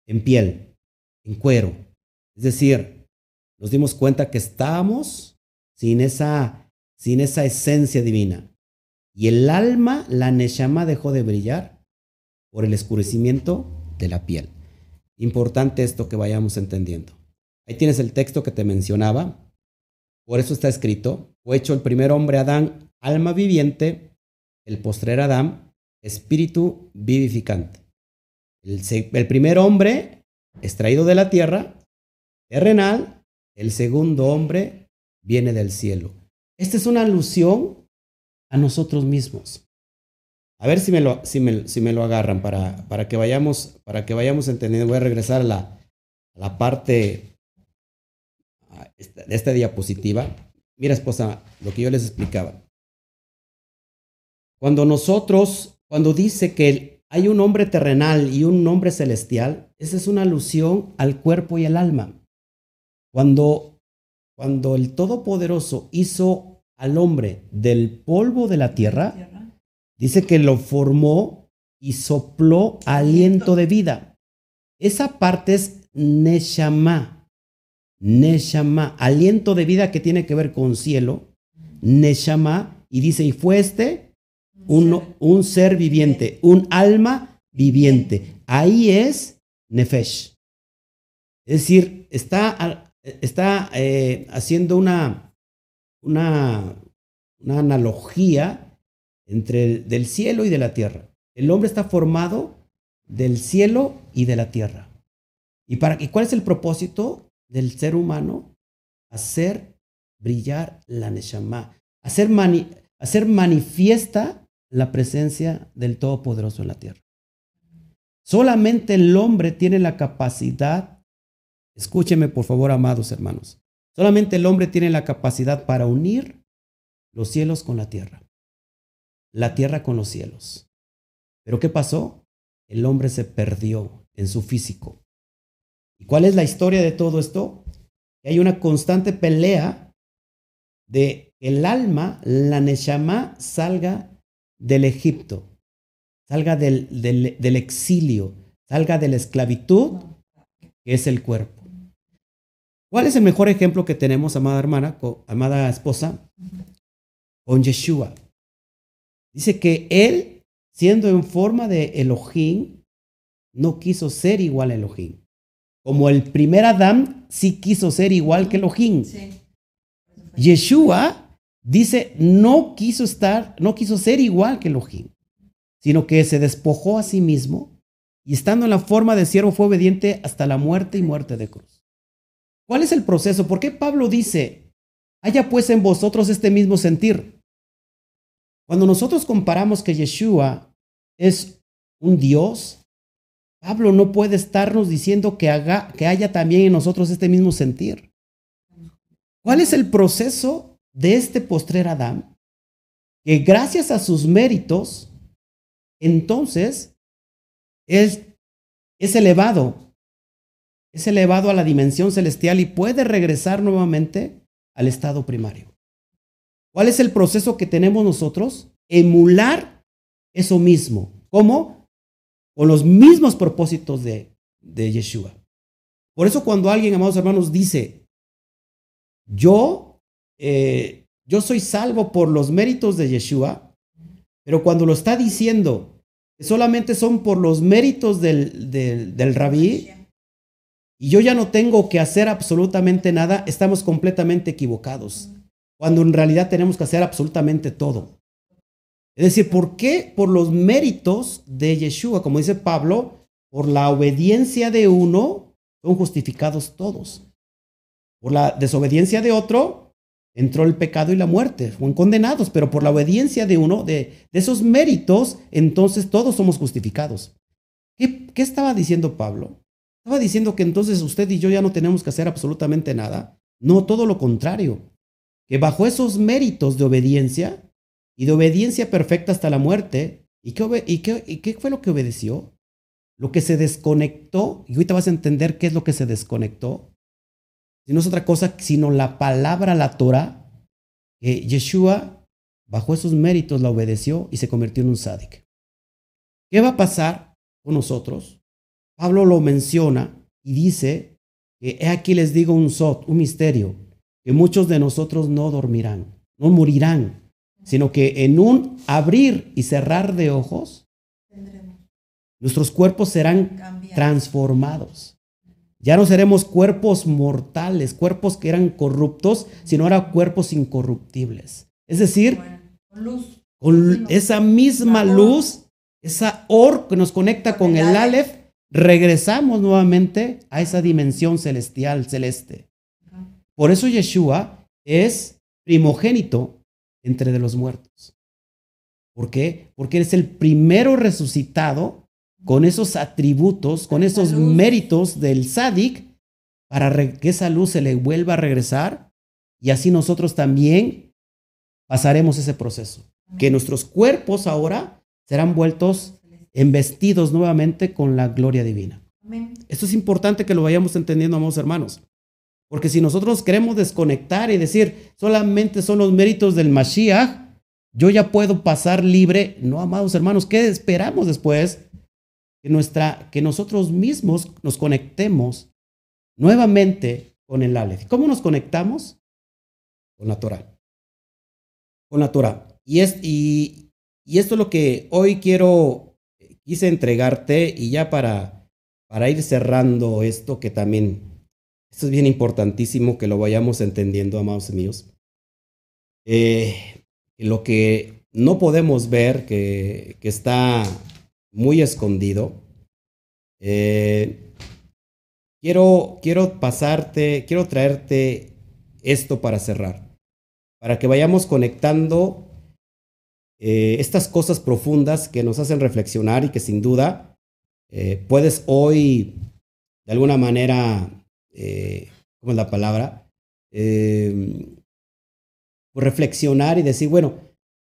en piel, en cuero. Es decir, nos dimos cuenta que estábamos sin esa, sin esa esencia divina. Y el alma, la Neshama, dejó de brillar por el escurecimiento de la piel. Importante esto que vayamos entendiendo. Ahí tienes el texto que te mencionaba. Por eso está escrito, fue hecho el primer hombre Adán, alma viviente, el postrer Adán, espíritu vivificante. El, el primer hombre extraído de la tierra, terrenal, el segundo hombre viene del cielo. Esta es una alusión a nosotros mismos. A ver si me lo, si me, si me lo agarran para, para, que vayamos, para que vayamos entendiendo. Voy a regresar a la, la parte de esta diapositiva. Mira, esposa, lo que yo les explicaba. Cuando nosotros, cuando dice que hay un hombre terrenal y un hombre celestial, esa es una alusión al cuerpo y el alma. Cuando, cuando el Todopoderoso hizo al hombre del polvo de la tierra, dice que lo formó y sopló aliento de vida. Esa parte es Neshama. Neshama, aliento de vida que tiene que ver con cielo. Neshama, y dice, y fue este un, un ser viviente, un alma viviente. Ahí es Nefesh. Es decir, está, está eh, haciendo una, una, analogía entre el, del cielo y de la tierra. El hombre está formado del cielo y de la tierra. ¿Y, para, y cuál es el propósito del ser humano? Hacer brillar la Neshama, hacer, hacer manifiesta la presencia del Todopoderoso en la tierra. Solamente el hombre tiene la capacidad, escúcheme por favor, amados hermanos, Solamente el hombre tiene la capacidad para unir los cielos con la tierra, la tierra con los cielos. Pero ¿qué pasó? El hombre se perdió en su físico. ¿Y cuál es la historia de todo esto? Que hay una constante pelea de el alma, la Neshama, salga del Egipto, salga del, exilio, salga de la esclavitud, que es el cuerpo. ¿Cuál es el mejor ejemplo que tenemos, amada hermana, amada esposa? Con Yeshua. Dice que él, siendo en forma de Elohim, no quiso ser igual a Elohim. Como el primer Adán sí quiso ser igual que Elohim. Yeshua dice, no quiso estar, no quiso ser igual que Elohim, sino que se despojó a sí mismo y estando en la forma de siervo fue obediente hasta la muerte y muerte de cruz. ¿Cuál es el proceso? ¿Por qué Pablo dice, haya pues en vosotros este mismo sentir? Cuando nosotros comparamos que Yeshua es un Dios, Pablo no puede estarnos diciendo que, haga, que haya también en nosotros este mismo sentir. ¿Cuál es el proceso de este postrer Adán? Que gracias a sus méritos, entonces es, es elevado, es elevado a la dimensión celestial y puede regresar nuevamente al estado primario. ¿Cuál es el proceso que tenemos nosotros? Emular eso mismo. ¿Cómo? Con los mismos propósitos de, de Yeshua. Por eso cuando alguien, amados hermanos, dice, yo, eh, yo soy salvo por los méritos de Yeshua, pero cuando lo está diciendo solamente son por los méritos del, del rabí, y yo ya no tengo que hacer absolutamente nada, estamos completamente equivocados cuando en realidad tenemos que hacer absolutamente todo. Es decir, ¿por qué? Por los méritos de Yeshua, como dice Pablo, por la obediencia de uno son justificados todos. Por la desobediencia de otro entró el pecado y la muerte, fueron condenados, pero por la obediencia de uno, de, esos méritos, entonces todos somos justificados. ¿Qué, ¿Qué estaba diciendo Pablo? Estaba diciendo que entonces usted y yo ya no tenemos que hacer absolutamente nada. No, todo lo contrario que bajo esos méritos de obediencia y de obediencia perfecta hasta la muerte, ¿y qué, fue lo que obedeció? Lo que se desconectó, y ahorita vas a entender qué es lo que se desconectó, si no es otra cosa sino la palabra, la Torah, que Yeshua bajo esos méritos la obedeció y se convirtió en un sádic. ¿Qué va a pasar con nosotros? Pablo lo menciona y dice que he aquí les digo un sot, un misterio que muchos de nosotros no dormirán, no morirán, sino que en un abrir y cerrar de ojos, nuestros cuerpos serán transformados. Ya no seremos cuerpos mortales, cuerpos que eran corruptos, sino ahora cuerpos incorruptibles. Es decir, con esa misma luz, esa or que nos conecta con el Aleph, regresamos nuevamente a esa dimensión celestial, celeste. Por eso Yeshua es primogénito entre de los muertos. ¿Por qué? Porque es el primero resucitado con esos atributos, con esos méritos del sádic, para que esa luz se le vuelva a regresar y así nosotros también pasaremos ese proceso. Que nuestros cuerpos ahora serán vueltos embestidos nuevamente con la gloria divina. Esto es importante que lo vayamos entendiendo, amados hermanos. Porque si nosotros queremos desconectar y decir solamente son los méritos del Mashiach, yo ya puedo pasar libre. No, amados hermanos, ¿qué esperamos después? Que, nuestra, que nosotros mismos nos conectemos nuevamente con el Aleph. ¿Cómo nos conectamos? Con la Torah. Con la Torah. Y, es, y, y esto es lo que hoy quiero, quise entregarte y ya para, para ir cerrando esto que también esto es bien importantísimo que lo vayamos entendiendo, amados míos. Eh, lo que no podemos ver, que, está muy escondido, eh, quiero, quiero pasarte, quiero traerte esto para cerrar, para que vayamos conectando eh, estas cosas profundas que nos hacen reflexionar y que sin duda puedes hoy de alguna manera eh, ¿cómo es la palabra? Eh, reflexionar y decir, bueno,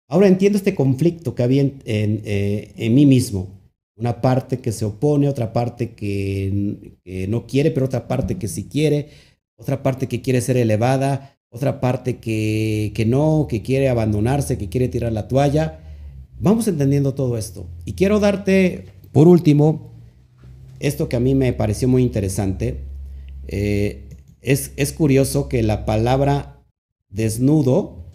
ahora entiendo este conflicto que había en, eh, en, mí mismo. Una parte que se opone, otra parte que, que, no quiere, pero otra parte que sí quiere, otra parte que quiere ser elevada, otra parte que, que no, que quiere abandonarse, que quiere tirar la toalla. Vamos entendiendo todo esto. Y quiero darte, por último, esto que a mí me pareció muy interesante. Eh, es, es, curioso que la palabra desnudo,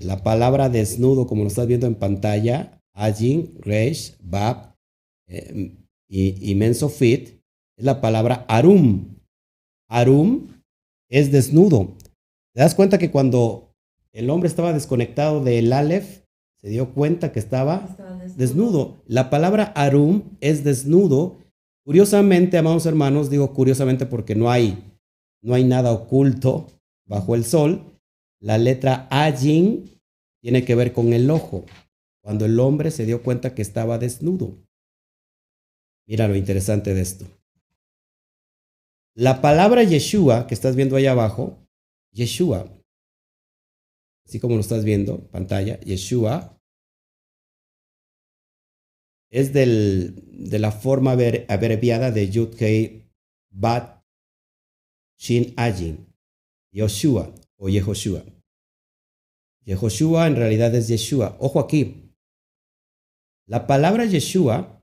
la palabra desnudo, como lo estás viendo en pantalla, Ajin, Reish, Bab eh, y, y Mensofit, es la palabra Arum. Arum es desnudo. ¿Te das cuenta que cuando el hombre estaba desconectado del Aleph, se dio cuenta que estaba, estaba desnudo. desnudo? La palabra Arum es desnudo Curiosamente, amados hermanos, digo curiosamente porque no hay, no hay nada oculto bajo el sol. La letra Ajin tiene que ver con el ojo, cuando el hombre se dio cuenta que estaba desnudo. Mira lo interesante de esto. La palabra Yeshua que estás viendo ahí abajo, Yeshua, así como lo estás viendo, pantalla, Yeshua, es del, de la forma abreviada de Yud Kei Bat Shin Ajin, Yoshua o Yehoshua. Yehoshua en realidad es Yeshua. Ojo aquí. La palabra Yeshua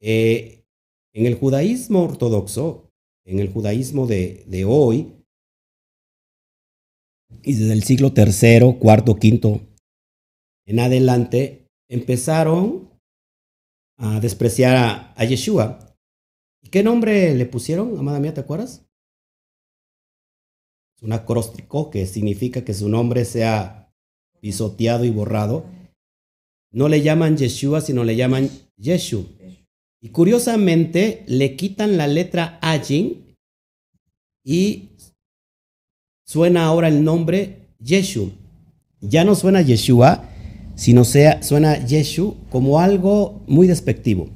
eh, en el judaísmo ortodoxo, en el judaísmo de, de hoy, y desde el siglo tercero, cuarto, quinto en adelante, empezaron a despreciar a, a Yeshua. ¿Y qué nombre le pusieron, amada mía, te acuerdas? Es un acróstico que significa que su nombre sea pisoteado y borrado. No le llaman Yeshua, sino le llaman Yeshu. Y curiosamente le quitan la letra Ajin y suena ahora el nombre Yeshu. Ya no suena Yeshua, sino sea, suena Yeshu como algo muy despectivo.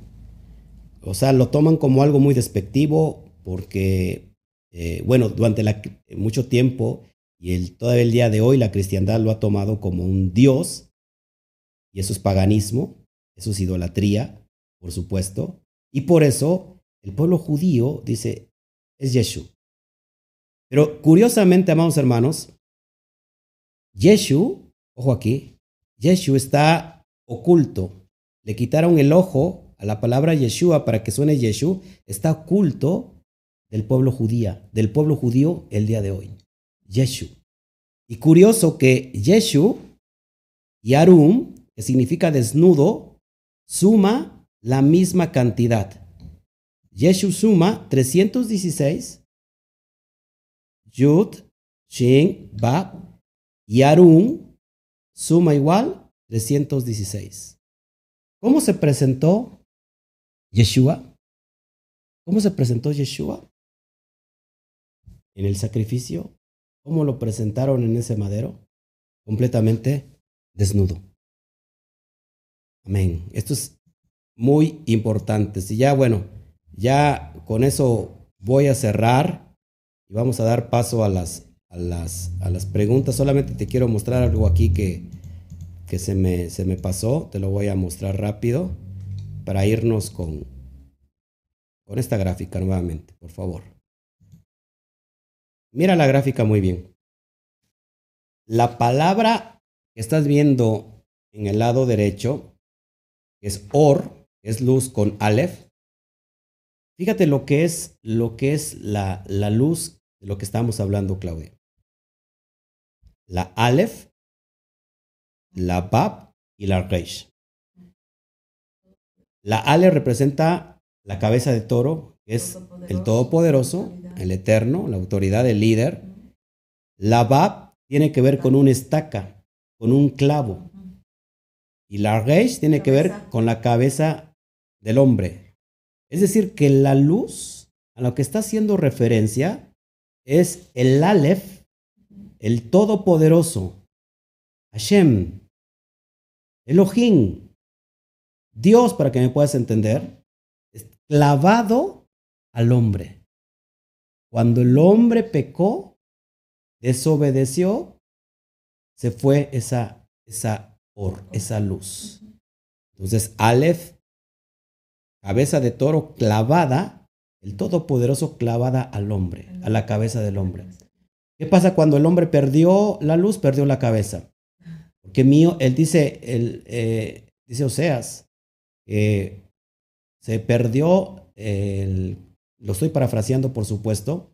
O sea, lo toman como algo muy despectivo porque eh, bueno, durante mucho tiempo y el, todavía el día de hoy la cristiandad lo ha tomado como un dios y eso es paganismo, eso es idolatría, por supuesto. Y por eso el pueblo judío dice, es Yeshu. Pero curiosamente, amados hermanos, Yeshu, ojo aquí, Yeshu está oculto. Le quitaron el ojo a la palabra Yeshua para que suene Yeshu, está oculto del pueblo judía, del pueblo judío el día de hoy. Yeshu. Y curioso que Yeshu y Arum, que significa desnudo, suma la misma cantidad. Yeshu suma 316, Yud, Shin, Bab, y Arum suma igual 316. ¿Cómo se presentó Yeshua? ¿Cómo se presentó Yeshua? en el sacrificio, cómo lo presentaron en ese madero, completamente desnudo. Amén. Esto es muy importante. Si ya, bueno, ya con eso voy a cerrar y vamos a dar paso a las, a las, a las preguntas. Solamente te quiero mostrar algo aquí que, que se, me, se me pasó. Te lo voy a mostrar rápido para irnos con, con esta gráfica nuevamente, por favor. Mira la gráfica muy bien. La palabra que estás viendo en el lado derecho es or, es luz con aleph. Fíjate lo que es, lo que es la, la luz de lo que estamos hablando, Claudia. La aleph, la bab y la reish. La aleph representa la cabeza de toro, que es el todopoderoso el eterno, la autoridad, el líder. La Bab tiene que ver con una estaca, con un clavo. Y la Reish tiene que ver con la cabeza del hombre. Es decir, que la luz a lo que está haciendo referencia es el Aleph, el Todopoderoso, Hashem, Elohim, Dios, para que me puedas entender, clavado al hombre. Cuando el hombre pecó, desobedeció, se fue esa, esa or, esa luz. Entonces, Aleph, cabeza de toro clavada, el Todopoderoso clavada al hombre, a la cabeza del hombre. ¿Qué pasa cuando el hombre perdió la luz, perdió la cabeza? Porque mío, él dice, él, eh, dice Oseas, que se perdió el lo estoy parafraseando por supuesto,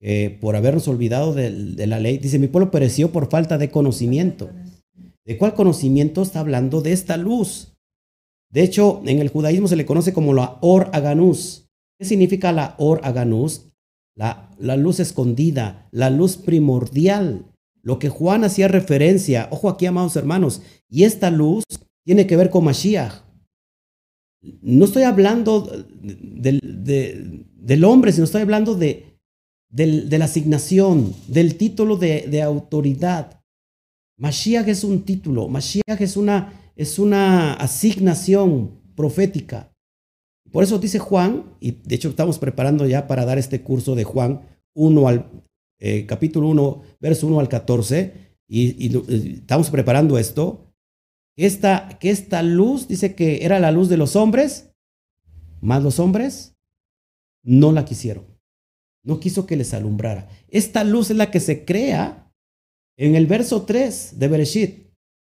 eh, por habernos olvidado de, la ley. Dice, mi pueblo pereció por falta de conocimiento. ¿De cuál conocimiento está hablando? De esta luz. De hecho, en el judaísmo se le conoce como la Or Aganus. ¿Qué significa la Or Aganus? La, la luz escondida, la luz primordial. Lo que Juan hacía referencia, ojo aquí, amados hermanos, y esta luz tiene que ver con Mashiach. No estoy hablando de, del hombre, sino estoy hablando de, de la asignación, del título de, de, autoridad. Mashiach es un título, Mashiach es una, es una asignación profética. Por eso dice Juan, y de hecho estamos preparando ya para dar este curso de Juan 1 al eh, capítulo 1, verso 1 al 14, y, y, estamos preparando esto. Esta, que esta luz dice que era la luz de los hombres, más los hombres no la quisieron. No quiso que les alumbrara. Esta luz es la que se crea en el verso 3 de Bereshit.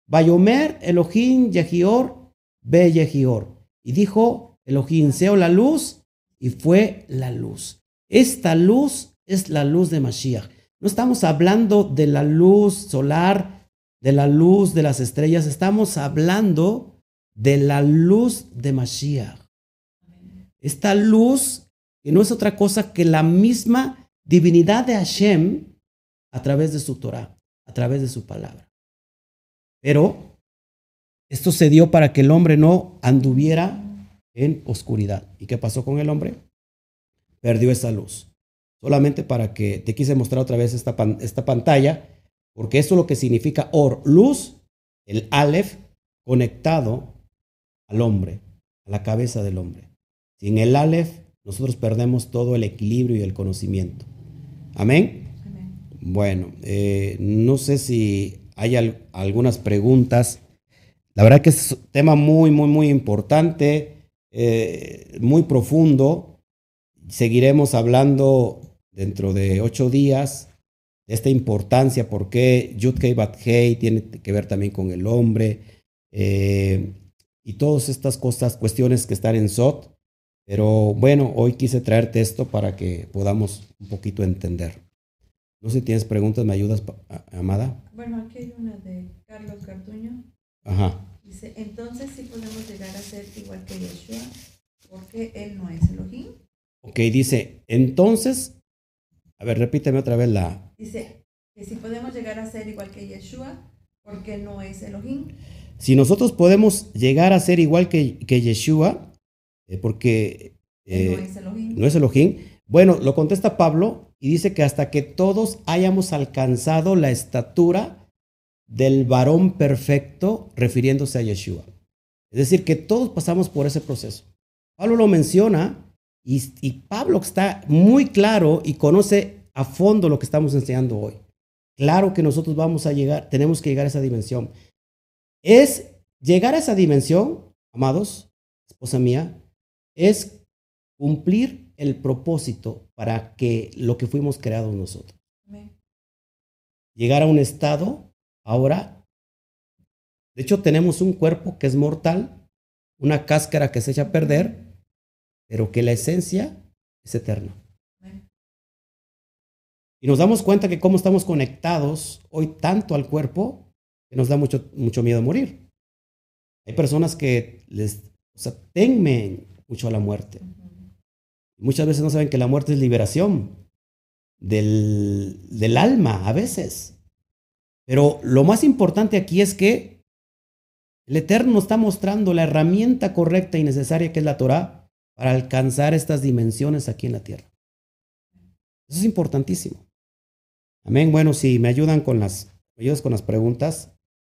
Bayomer Elohim Yehior Be Yehior. Y dijo Elohim, seo la luz, y fue la luz. Esta luz es la luz de Mashiach. No estamos hablando de la luz solar, de la luz de las estrellas, estamos hablando de la luz de Mashiach. Esta luz que no es otra cosa que la misma divinidad de Hashem a través de su Torah, a través de su palabra. Pero esto se dio para que el hombre no anduviera en oscuridad. ¿Y qué pasó con el hombre? Perdió esa luz. Solamente para que te quise mostrar otra vez esta, esta pantalla, porque esto es lo que significa or, luz, el Aleph conectado al hombre, a la cabeza del hombre. Sin el Aleph nosotros perdemos todo el equilibrio y el conocimiento. Amén. Bueno, eh, no sé si hay algunas preguntas. La verdad que es un tema muy, muy, muy importante, eh, muy profundo. Seguiremos hablando dentro de ocho días de esta importancia, porque Yudkei Bathei tiene que ver también con el hombre eh, y todas estas cosas, cuestiones que están en Sot. Pero bueno, hoy quise traerte esto para que podamos un poquito entender. No sé si tienes preguntas, ¿me ayudas, Amada? Bueno, aquí hay una de Carlos Cartuño. Ajá. Dice, entonces sí podemos llegar a ser igual que Yeshua, porque él no es Elohim. Ok, dice, entonces, a ver, repíteme otra vez la... Dice, que si podemos llegar a ser igual que Yeshua, porque no es Elohim. Si nosotros podemos llegar a ser igual que, que Yeshua, eh, porque eh, no, es Elohim. Bueno, lo contesta Pablo y dice que hasta que todos hayamos alcanzado la estatura del varón perfecto, refiriéndose a Yeshua. Es decir, que todos pasamos por ese proceso. Pablo lo menciona y, y Pablo está muy claro y conoce a fondo lo que estamos enseñando hoy. Claro que nosotros vamos a llegar, tenemos que llegar a esa dimensión. Es llegar a esa dimensión, amados, esposa mía, es cumplir el propósito para que lo que fuimos creados nosotros. Llegar a un estado, ahora, de hecho tenemos un cuerpo que es mortal, una cáscara que se echa a perder, pero que la esencia es eterna. Y nos damos cuenta que como estamos conectados hoy tanto al cuerpo, que nos da mucho, mucho miedo morir. Hay personas que les o sea, temen mucho a la muerte. Muchas veces no saben que la muerte es liberación del, del alma, a veces. Pero lo más importante aquí es que el Eterno está mostrando la herramienta correcta y necesaria que es la Torah para alcanzar estas dimensiones aquí en la tierra. Eso es importantísimo. Amén. Bueno, si me ayudan con las, con las preguntas.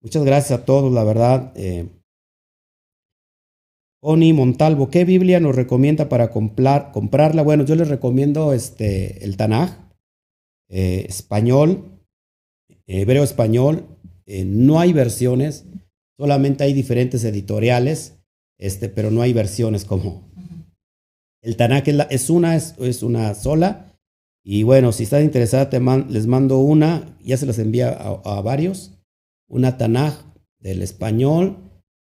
Muchas gracias a todos, la verdad. Eh, Oni Montalvo, ¿qué Biblia nos recomienda para comprar, comprarla? Bueno, yo les recomiendo este, el Tanaj, eh, español, hebreo español. Eh, no hay versiones, solamente hay diferentes editoriales, este, pero no hay versiones como el Tanaj es, una, es, una sola. Y bueno, si están interesados, les mando una, ya se las envía a, a varios, una Tanaj del español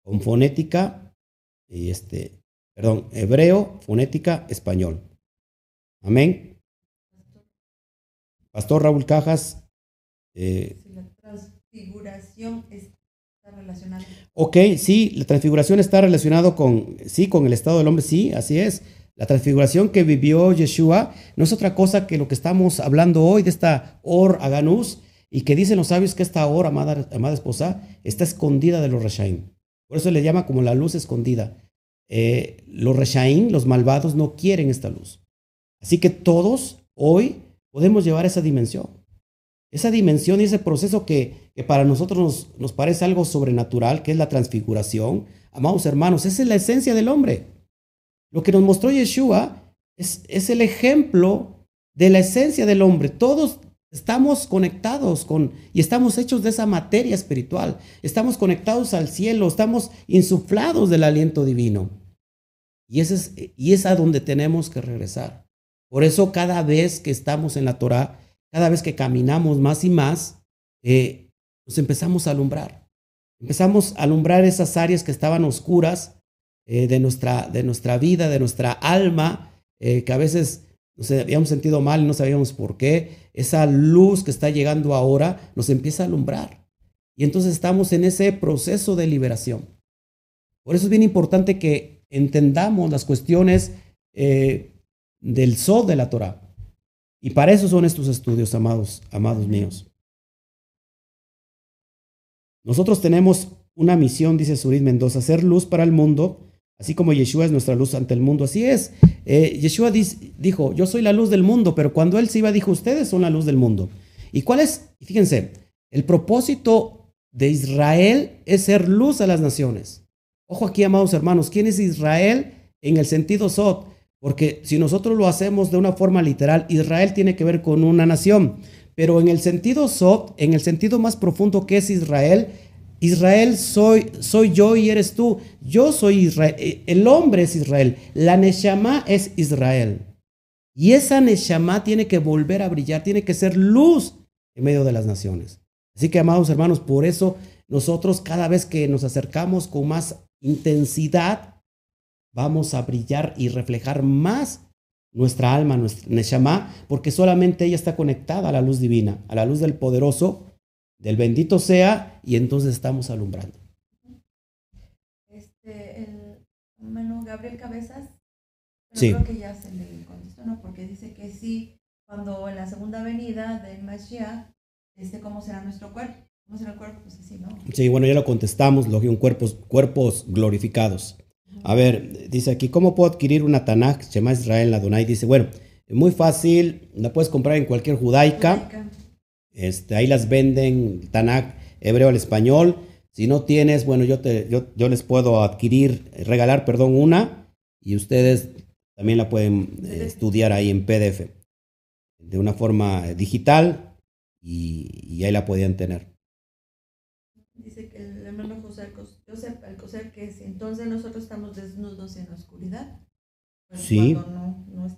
con fonética y este, perdón, hebreo, fonética, español. Amén. Pastor Raúl Cajas. Eh, la transfiguración está relacionada. Ok, sí, la transfiguración está relacionado con, sí, con el estado del hombre, sí, así es. La transfiguración que vivió Yeshua no es otra cosa que lo que estamos hablando hoy de esta Or Aganus y que dicen los sabios que esta Or, amada, amada esposa, está escondida de los Reshaim. Por eso le llama como la luz escondida. Eh, los Reshaim, los malvados, no quieren esta luz. Así que todos hoy podemos llevar esa dimensión. Esa dimensión y ese proceso que, para nosotros nos, parece algo sobrenatural, que es la transfiguración. Amados hermanos, esa es la esencia del hombre. Lo que nos mostró Yeshua es, es el ejemplo de la esencia del hombre. Todos estamos conectados con y estamos hechos de esa materia espiritual. Estamos conectados al cielo, estamos insuflados del aliento divino. Y, ese es, y es a donde tenemos que regresar. Por eso cada vez que estamos en la Torah, cada vez que caminamos más y más, eh, nos empezamos a alumbrar. Empezamos a alumbrar esas áreas que estaban oscuras eh, de, nuestra, de nuestra vida, de nuestra alma, eh, que a veces nos habíamos sentido mal y no sabíamos por qué. Esa luz que está llegando ahora nos empieza a alumbrar. Y entonces estamos en ese proceso de liberación. Por eso es bien importante que entendamos las cuestiones del sol de la Torah. Y para eso son estos estudios, amados, amados míos. Nosotros tenemos una misión, dice Surid Mendoza, hacer luz para el mundo, así como Yeshua es nuestra luz ante el mundo. Así es. Eh, Yeshua dijo, yo soy la luz del mundo, pero cuando él se iba dijo, ustedes son la luz del mundo. ¿Y cuál es? Fíjense, el propósito de Israel es ser luz a las naciones. Ojo aquí, amados hermanos, ¿quién es Israel en el sentido Sot? Porque si nosotros lo hacemos de una forma literal, Israel tiene que ver con una nación. Pero en el sentido Sot, en el sentido más profundo que es Israel, Israel soy, soy yo y eres tú. Yo soy Israel. Eh, el hombre es Israel. La Neshama es Israel. Y esa Neshama tiene que volver a brillar, tiene que ser luz en medio de las naciones. Así que, amados hermanos, por eso nosotros cada vez que nos acercamos con más intensidad vamos a brillar y reflejar más nuestra alma, nuestra Neshama, porque solamente ella está conectada a la luz divina, a la luz del poderoso, del bendito sea, y entonces estamos alumbrando. Este, el hermano Gabriel Cabezas, sí. creo que ya se le contestó, ¿no? Porque dice que sí, cuando en la segunda venida del Mashiach, este, ¿cómo será nuestro cuerpo? ¿Cómo será el cuerpo? Pues así, ¿no? Sí, bueno, ya lo contestamos, lo que un cuerpos, cuerpos glorificados. A ver, dice aquí, ¿cómo puedo adquirir una Tanakh Shema Israel Adonai? Dice, bueno, muy fácil, la puedes comprar en cualquier judaica. Este, ahí las venden Tanakh hebreo al español. Si no tienes, bueno, yo, te, yo, yo les puedo adquirir, regalar, perdón, una y ustedes también la pueden eh, estudiar ahí en PDF de una forma digital y, y ahí la podían tener. Dice que el hermano José Joseph Alcocer que si entonces nosotros estamos desnudos en la oscuridad. Pues sí. No, no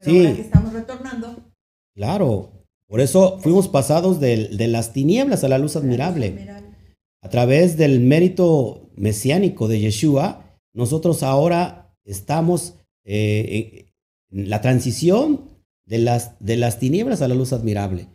sí. Ahora que estamos retornando. Claro. Por eso fuimos pasados de, de las tinieblas a la luz admirable. admirable. A través del mérito mesiánico de Yeshua, nosotros ahora estamos eh, en la transición de las, de las tinieblas a la luz admirable.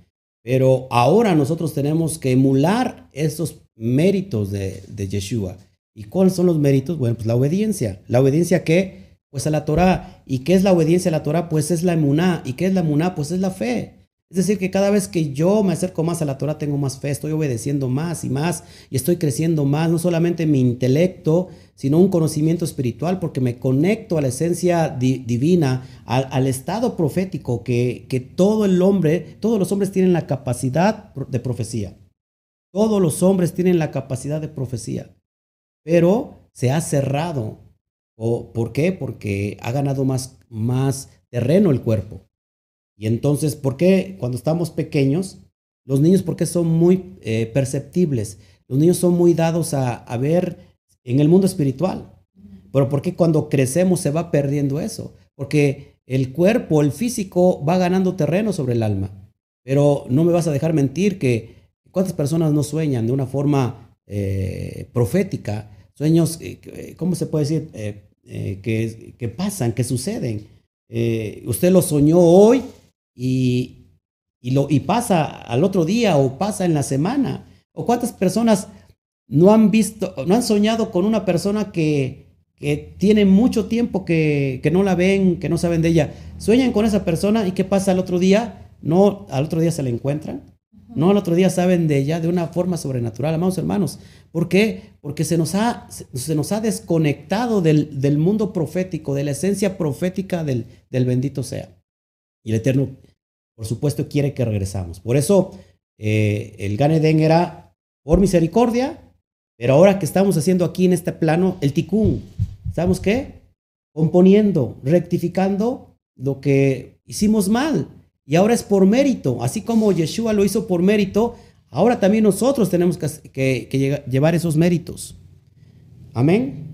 Pero ahora nosotros tenemos que emular esos méritos de, de Yeshua. ¿Y cuáles son los méritos? Bueno, pues la obediencia. ¿La obediencia qué? Pues a la Torah. ¿Y qué es la obediencia a la Torah? Pues es la emuná. ¿Y qué es la emuná? Pues es la fe. Es decir, que cada vez que yo me acerco más a la Torah tengo más fe, estoy obedeciendo más y más y estoy creciendo más, no solamente mi intelecto, sino un conocimiento espiritual, porque me conecto a la esencia divina, al, estado profético que, que todo el hombre, todos los hombres tienen la capacidad de profecía. Todos los hombres tienen la capacidad de profecía, pero se ha cerrado. ¿O, ¿Por qué? Porque ha ganado más, más terreno el cuerpo. Y entonces, ¿por qué cuando estamos pequeños, los niños, por qué son muy eh, perceptibles? Los niños son muy dados a, a ver en el mundo espiritual. Pero ¿por qué cuando crecemos se va perdiendo eso? Porque el cuerpo, el físico, va ganando terreno sobre el alma. Pero no me vas a dejar mentir que ¿Cuántas personas no sueñan de una forma eh, profética? Sueños, eh, eh, ¿cómo se puede decir? que, pasan, que suceden. usted lo soñó hoy y, y, lo, y pasa al otro día o pasa en la semana. ¿O cuántas personas no han visto, no han soñado con una persona que, que tiene mucho tiempo que, que, no la ven, que no saben de ella? Sueñan con esa persona y ¿qué pasa al otro día? No, al otro día se la encuentran. No, el otro día saben de ella de una forma sobrenatural, amados hermanos. ¿Por qué? Porque se nos ha, se nos ha desconectado del, del mundo profético, de la esencia profética del, del, bendito sea. Y el Eterno por supuesto quiere que regresamos. Por eso eh, el Ganeden era por misericordia, pero ahora que estamos haciendo aquí en este plano, el Tikkun, ¿sabemos qué? Componiendo, rectificando lo que hicimos mal. Y ahora es por mérito, así como Yeshua lo hizo por mérito, ahora también nosotros tenemos que, que llevar esos méritos. Amén.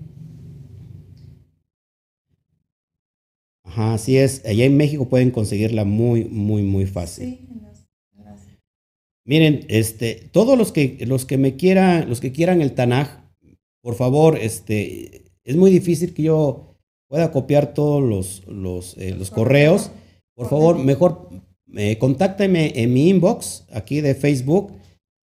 Ajá, así es. Allá en México pueden conseguirla muy, muy, muy fácil. Sí, Miren, este, todos los que, los que me quieran, los que quieran el Tanaj, por favor, este, es muy difícil que yo pueda copiar todos los, los, eh, correos. Por favor, mejor eh, contácteme en mi inbox aquí de Facebook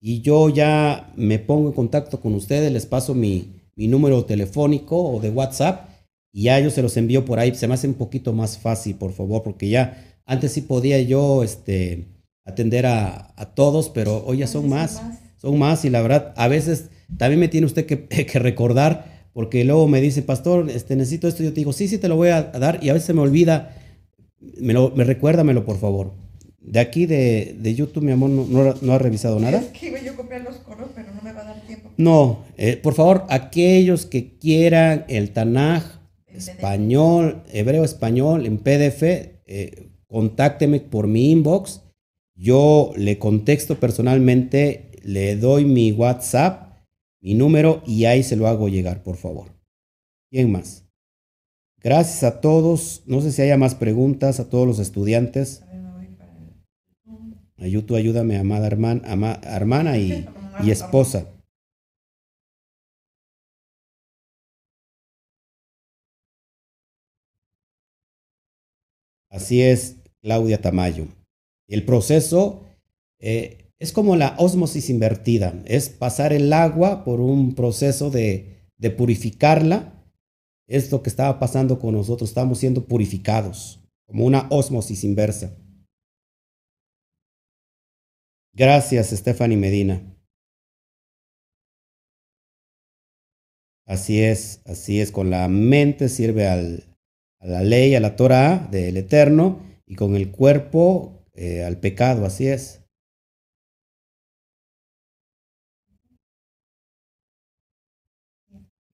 y yo ya me pongo en contacto con ustedes, les paso mi, mi número telefónico o de WhatsApp y ya yo se los envío por ahí. Se me hace un poquito más fácil, por favor, porque ya antes sí podía yo este, atender a, todos, pero hoy ya son más, son más y la verdad, a veces también me tiene usted que, que recordar, porque luego me dice, pastor, este, necesito esto, yo te digo, sí, sí, te lo voy a, dar y a veces se me olvida, me, lo, me recuérdamelo, por favor. De aquí de, de YouTube, mi amor, no, no, ha revisado nada. Es que yo copiar los coros, pero no me va a dar tiempo. No, eh, por favor, aquellos que quieran el Tanaj, español, hebreo español en PDF, eh, contácteme por mi inbox. Yo le contexto personalmente, le doy mi WhatsApp, mi número y ahí se lo hago llegar, por favor. ¿Quién más? Gracias a todos. No sé si haya más preguntas a todos los estudiantes. A YouTube, ayúdame, amada hermana, hermana y, y esposa. Así es, Claudia Tamayo. El proceso eh, es como la osmosis invertida, es pasar el agua por un proceso de, de purificarla. Es lo que estaba pasando con nosotros, estamos siendo purificados, como una osmosis inversa. Gracias, Stephanie Medina. Así es, así es, con la mente sirve al, a la ley, a la Torah del Eterno, y con el cuerpo eh, al pecado, así es.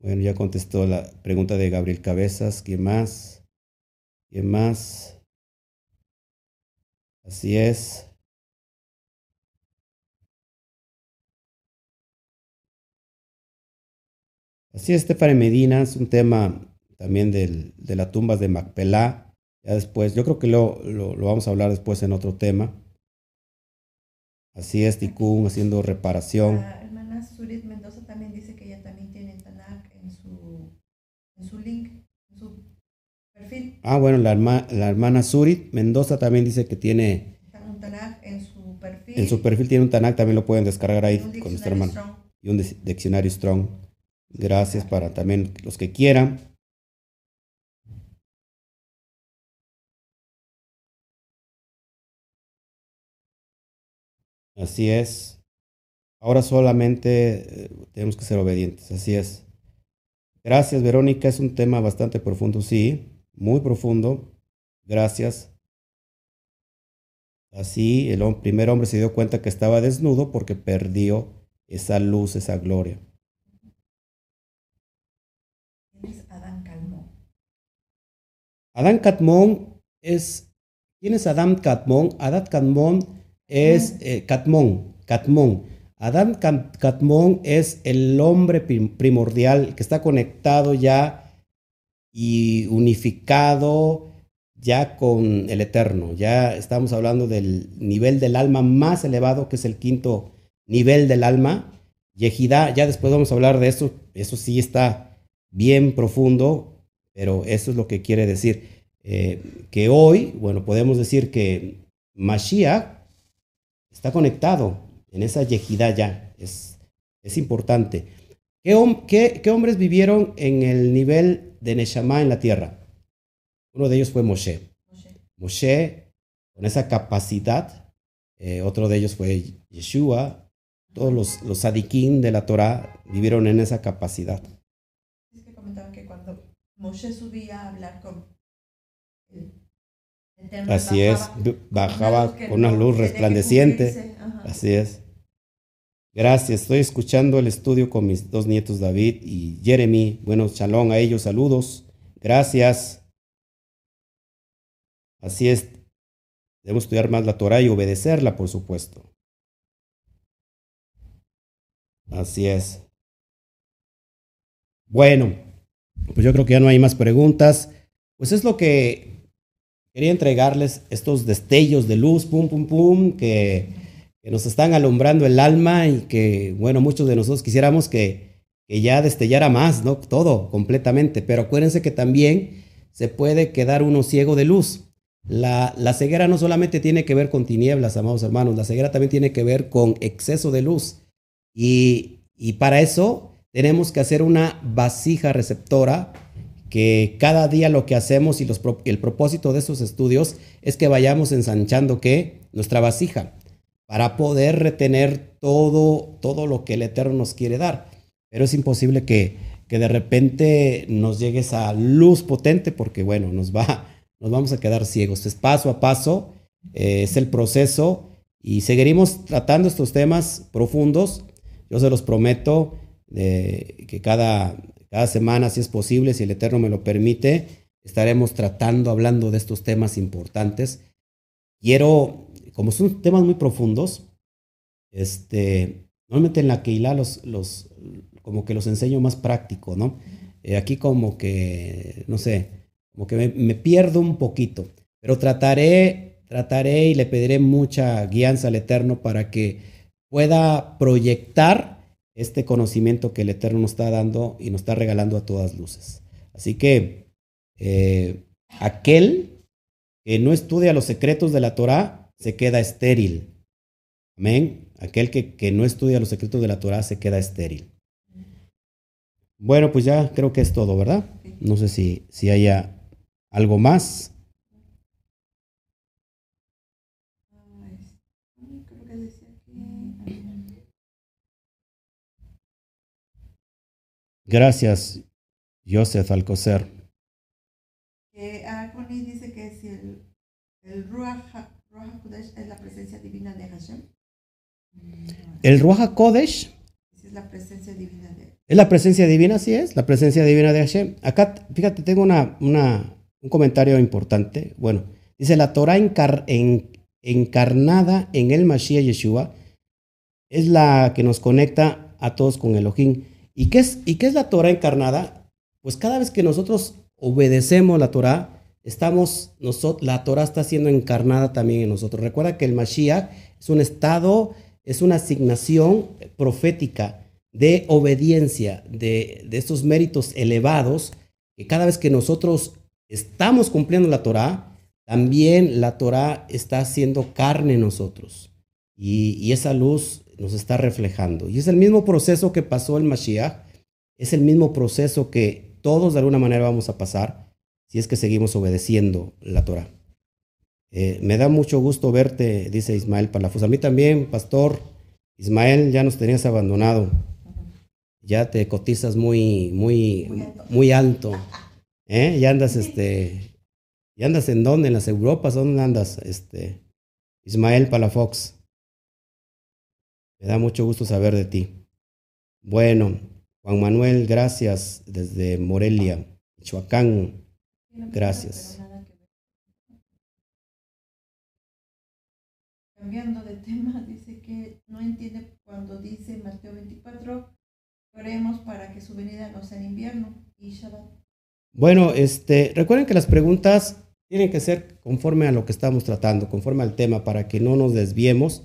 Bueno, ya contestó la pregunta de Gabriel Cabezas. ¿Quién más? ¿Quién más? Así es. Así es, Estefan Medina, es un tema también del, de las tumbas de Macpelá. Ya después, yo creo que lo, lo, vamos a hablar después en otro tema. Así es, Tikkun haciendo reparación Mendoza también dice que ella también tiene Tanakh en su, en su link, en su perfil. Ah, bueno, la, la hermana Surit Mendoza también dice que tiene un Tanakh en su perfil. En su perfil tiene un Tanakh, también lo pueden descargar ahí con nuestra hermana. Y un diccionario Strong. Gracias para también los que quieran. Así es. Ahora solamente eh, tenemos que ser obedientes, así es. Gracias, Verónica. Es un tema bastante profundo, sí, muy profundo. Gracias. Así, el primer hombre se dio cuenta que estaba desnudo porque perdió esa luz, esa gloria. ¿Quién es Adán Calmón? Adán Catmón es. ¿Quién es Adán Catmón? Adán Catmón es eh, Catmón, Catmón. Adán Catmón es el hombre primordial que está conectado ya y unificado ya con el eterno. Ya estamos hablando del nivel del alma más elevado, que es el quinto nivel del alma. Yejidá, ya después vamos a hablar de eso. Eso sí está bien profundo, pero eso es lo que quiere decir. Eh, que hoy, bueno, podemos decir que Mashiach está conectado en esa yejidad ya. Es, es importante. ¿Qué, ¿Qué, hombres vivieron en el nivel de Neshama en la tierra? Uno de ellos fue Moshe. Moshe, con esa capacidad. Eh, otro de ellos fue Yeshua. Todos los, los sadiquín de la Torah vivieron en esa capacidad. Es que comentaban que cuando Moshe subía a hablar con Así es, bajaba con una luz resplandeciente. Así es. Gracias, estoy escuchando el estudio con mis dos nietos David y Jeremy. Bueno, shalom a ellos, saludos. Gracias. Así es, debemos estudiar más la Torah y obedecerla, por supuesto. Así es. Bueno, pues yo creo que ya no hay más preguntas. Pues es lo que quería entregarles, estos destellos de luz, pum, pum, pum, que, nos están alumbrando el alma y que, bueno, muchos de nosotros quisiéramos que, que ya destellara más, ¿no? Todo, completamente. Pero acuérdense que también se puede quedar uno ciego de luz. La, la, ceguera no solamente tiene que ver con tinieblas, amados hermanos, la ceguera también tiene que ver con exceso de luz. Y, y para eso tenemos que hacer una vasija receptora que cada día lo que hacemos y los, el propósito de estos estudios es que vayamos ensanchando ¿qué? nuestra vasija para poder retener todo, todo lo que el Eterno nos quiere dar. Pero es imposible que, que de repente nos llegue esa luz potente porque, bueno, nos, va, nos vamos a quedar ciegos. Es paso a paso, eh, es el proceso y seguiremos tratando estos temas profundos. Yo se los prometo que cada, cada semana, si es posible, si el Eterno me lo permite, estaremos tratando, hablando de estos temas importantes. Quiero, como son temas muy profundos, este, normalmente en la Keilah los, los, como que los enseño más práctico, ¿no? Eh, aquí como que, no sé, como que me, pierdo un poquito, pero trataré, trataré y le pediré mucha guianza al Eterno para que pueda proyectar este conocimiento que el Eterno nos está dando y nos está regalando a todas luces. Así que eh, aquel que no estudia los secretos de la Torah se queda estéril. Amén. Aquel que, que no estudia los secretos de la Torah se queda estéril. Bueno, pues ya creo que es todo, ¿verdad? No sé si, si haya algo más. Gracias, Joseph Alcocer. Eh, dice que si el, el Ruach, Es la presencia divina de Hashem. El Ruach Kodesh es la presencia divina de Es la presencia divina, sí es, la presencia divina de Hashem. Acá, fíjate, tengo una, una, un comentario importante. Bueno, dice la Torah en, encarnada en el Mashiach Yeshua es la que nos conecta a todos con Elohim. ¿Y qué es, y qué es la Torah encarnada? Pues cada vez que nosotros obedecemos la Torah, estamos, nosotros, la Torah está siendo encarnada también en nosotros. Recuerda que el Mashiach es un estado, es una asignación profética de obediencia, de, de estos méritos elevados, que cada vez que nosotros estamos cumpliendo la Torah, también la Torah está haciendo carne en nosotros. Y, y esa luz nos está reflejando. Y es el mismo proceso que pasó el Mashiach, es el mismo proceso que todos de alguna manera vamos a pasar si es que seguimos obedeciendo la Torah. Eh, me da mucho gusto verte, dice Ismael Palafus. A mí también, pastor Ismael, ya nos tenías abandonado. Ya te cotizas muy, muy, muy alto. ¿Eh? Ya andas, este, ya andas en dónde, en las Europas, ¿dónde andas? Este, Ismael Palafox. Me da mucho gusto saber de ti. Bueno, Juan Manuel, gracias desde Morelia, Michoacán. Gracias. Cambiando de tema, dice que no entiende cuando dice Mateo 24, oremos para que su venida no sea en invierno y Shabbat. Bueno, este, recuerden que las preguntas tienen que ser conforme a lo que estamos tratando, conforme al tema, para que no nos desviemos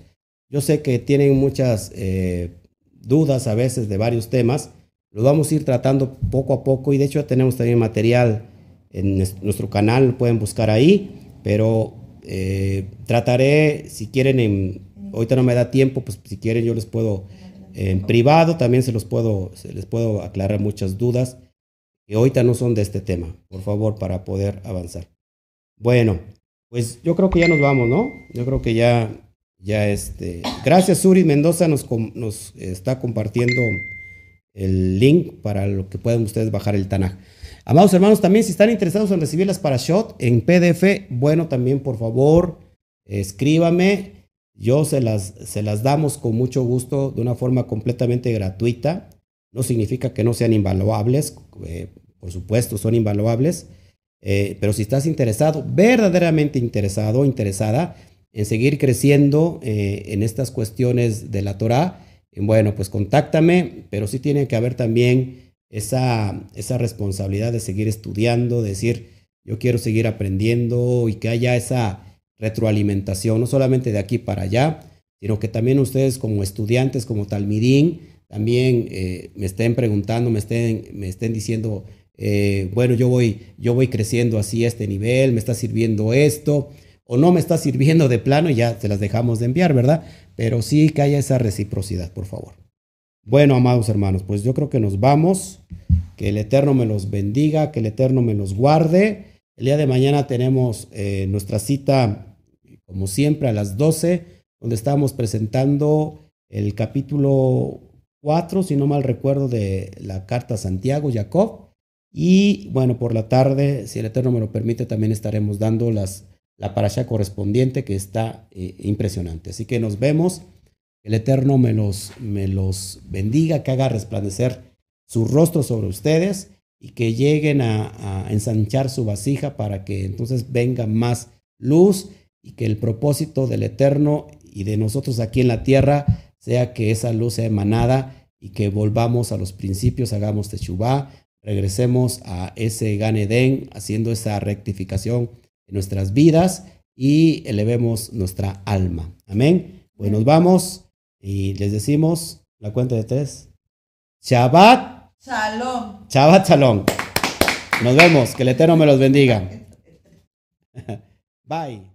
yo sé que tienen muchas eh, dudas a veces de varios temas. Los vamos a ir tratando poco a poco y de hecho tenemos también material en nuestro canal, pueden buscar ahí, pero eh, trataré, si quieren, en, ahorita no me da tiempo, pues si quieren yo les puedo, en privado también se los puedo, les puedo aclarar muchas dudas que ahorita no son de este tema, por favor, para poder avanzar. Bueno, pues yo creo que ya nos vamos, ¿no? Yo creo que ya ya este, gracias Suri Mendoza nos, nos está compartiendo el link para lo que puedan ustedes bajar el Tanaj. Amados hermanos, también si están interesados en recibir las Parashot en PDF, bueno, también por favor, escríbame. Yo se las, se las damos con mucho gusto de una forma completamente gratuita. No significa que no sean invaluables, eh, por supuesto, son invaluables. Eh, pero si estás interesado, verdaderamente interesado, interesada en seguir creciendo eh, en estas cuestiones de la Torah, bueno, pues contáctame, pero sí tiene que haber también esa, esa responsabilidad de seguir estudiando, de decir, yo quiero seguir aprendiendo y que haya esa retroalimentación, no solamente de aquí para allá, sino que también ustedes como estudiantes, como talmidín, también eh, me estén preguntando, me estén, me estén diciendo, eh, bueno, yo voy, yo voy creciendo así a este nivel, me está sirviendo esto, o no me está sirviendo de plano ya se las dejamos de enviar, ¿verdad? Pero sí que haya esa reciprocidad, por favor. Bueno, amados hermanos, pues yo creo que nos vamos. Que el Eterno me los bendiga, que el Eterno me los guarde. El día de mañana tenemos eh, nuestra cita, como siempre, a las 12, donde estamos presentando el capítulo 4, si no mal recuerdo, de la carta a Santiago, Jacob. Y bueno, por la tarde, si el Eterno me lo permite, también estaremos dando las, la parasha correspondiente que está eh, impresionante. Así que nos vemos. El Eterno me los, me los bendiga, que haga resplandecer su rostro sobre ustedes y que lleguen a, a ensanchar su vasija para que entonces venga más luz y que el propósito del Eterno y de nosotros aquí en la tierra sea que esa luz sea emanada y que volvamos a los principios, hagamos techubá, regresemos a ese Gan Eden, haciendo esa rectificación en nuestras vidas y elevemos nuestra alma. Amén. Pues nos vamos y les decimos la cuenta de tres. Shabbat. Shalom. Shabbat Shalom. Nos vemos. Que el Eterno me los bendiga. Bye.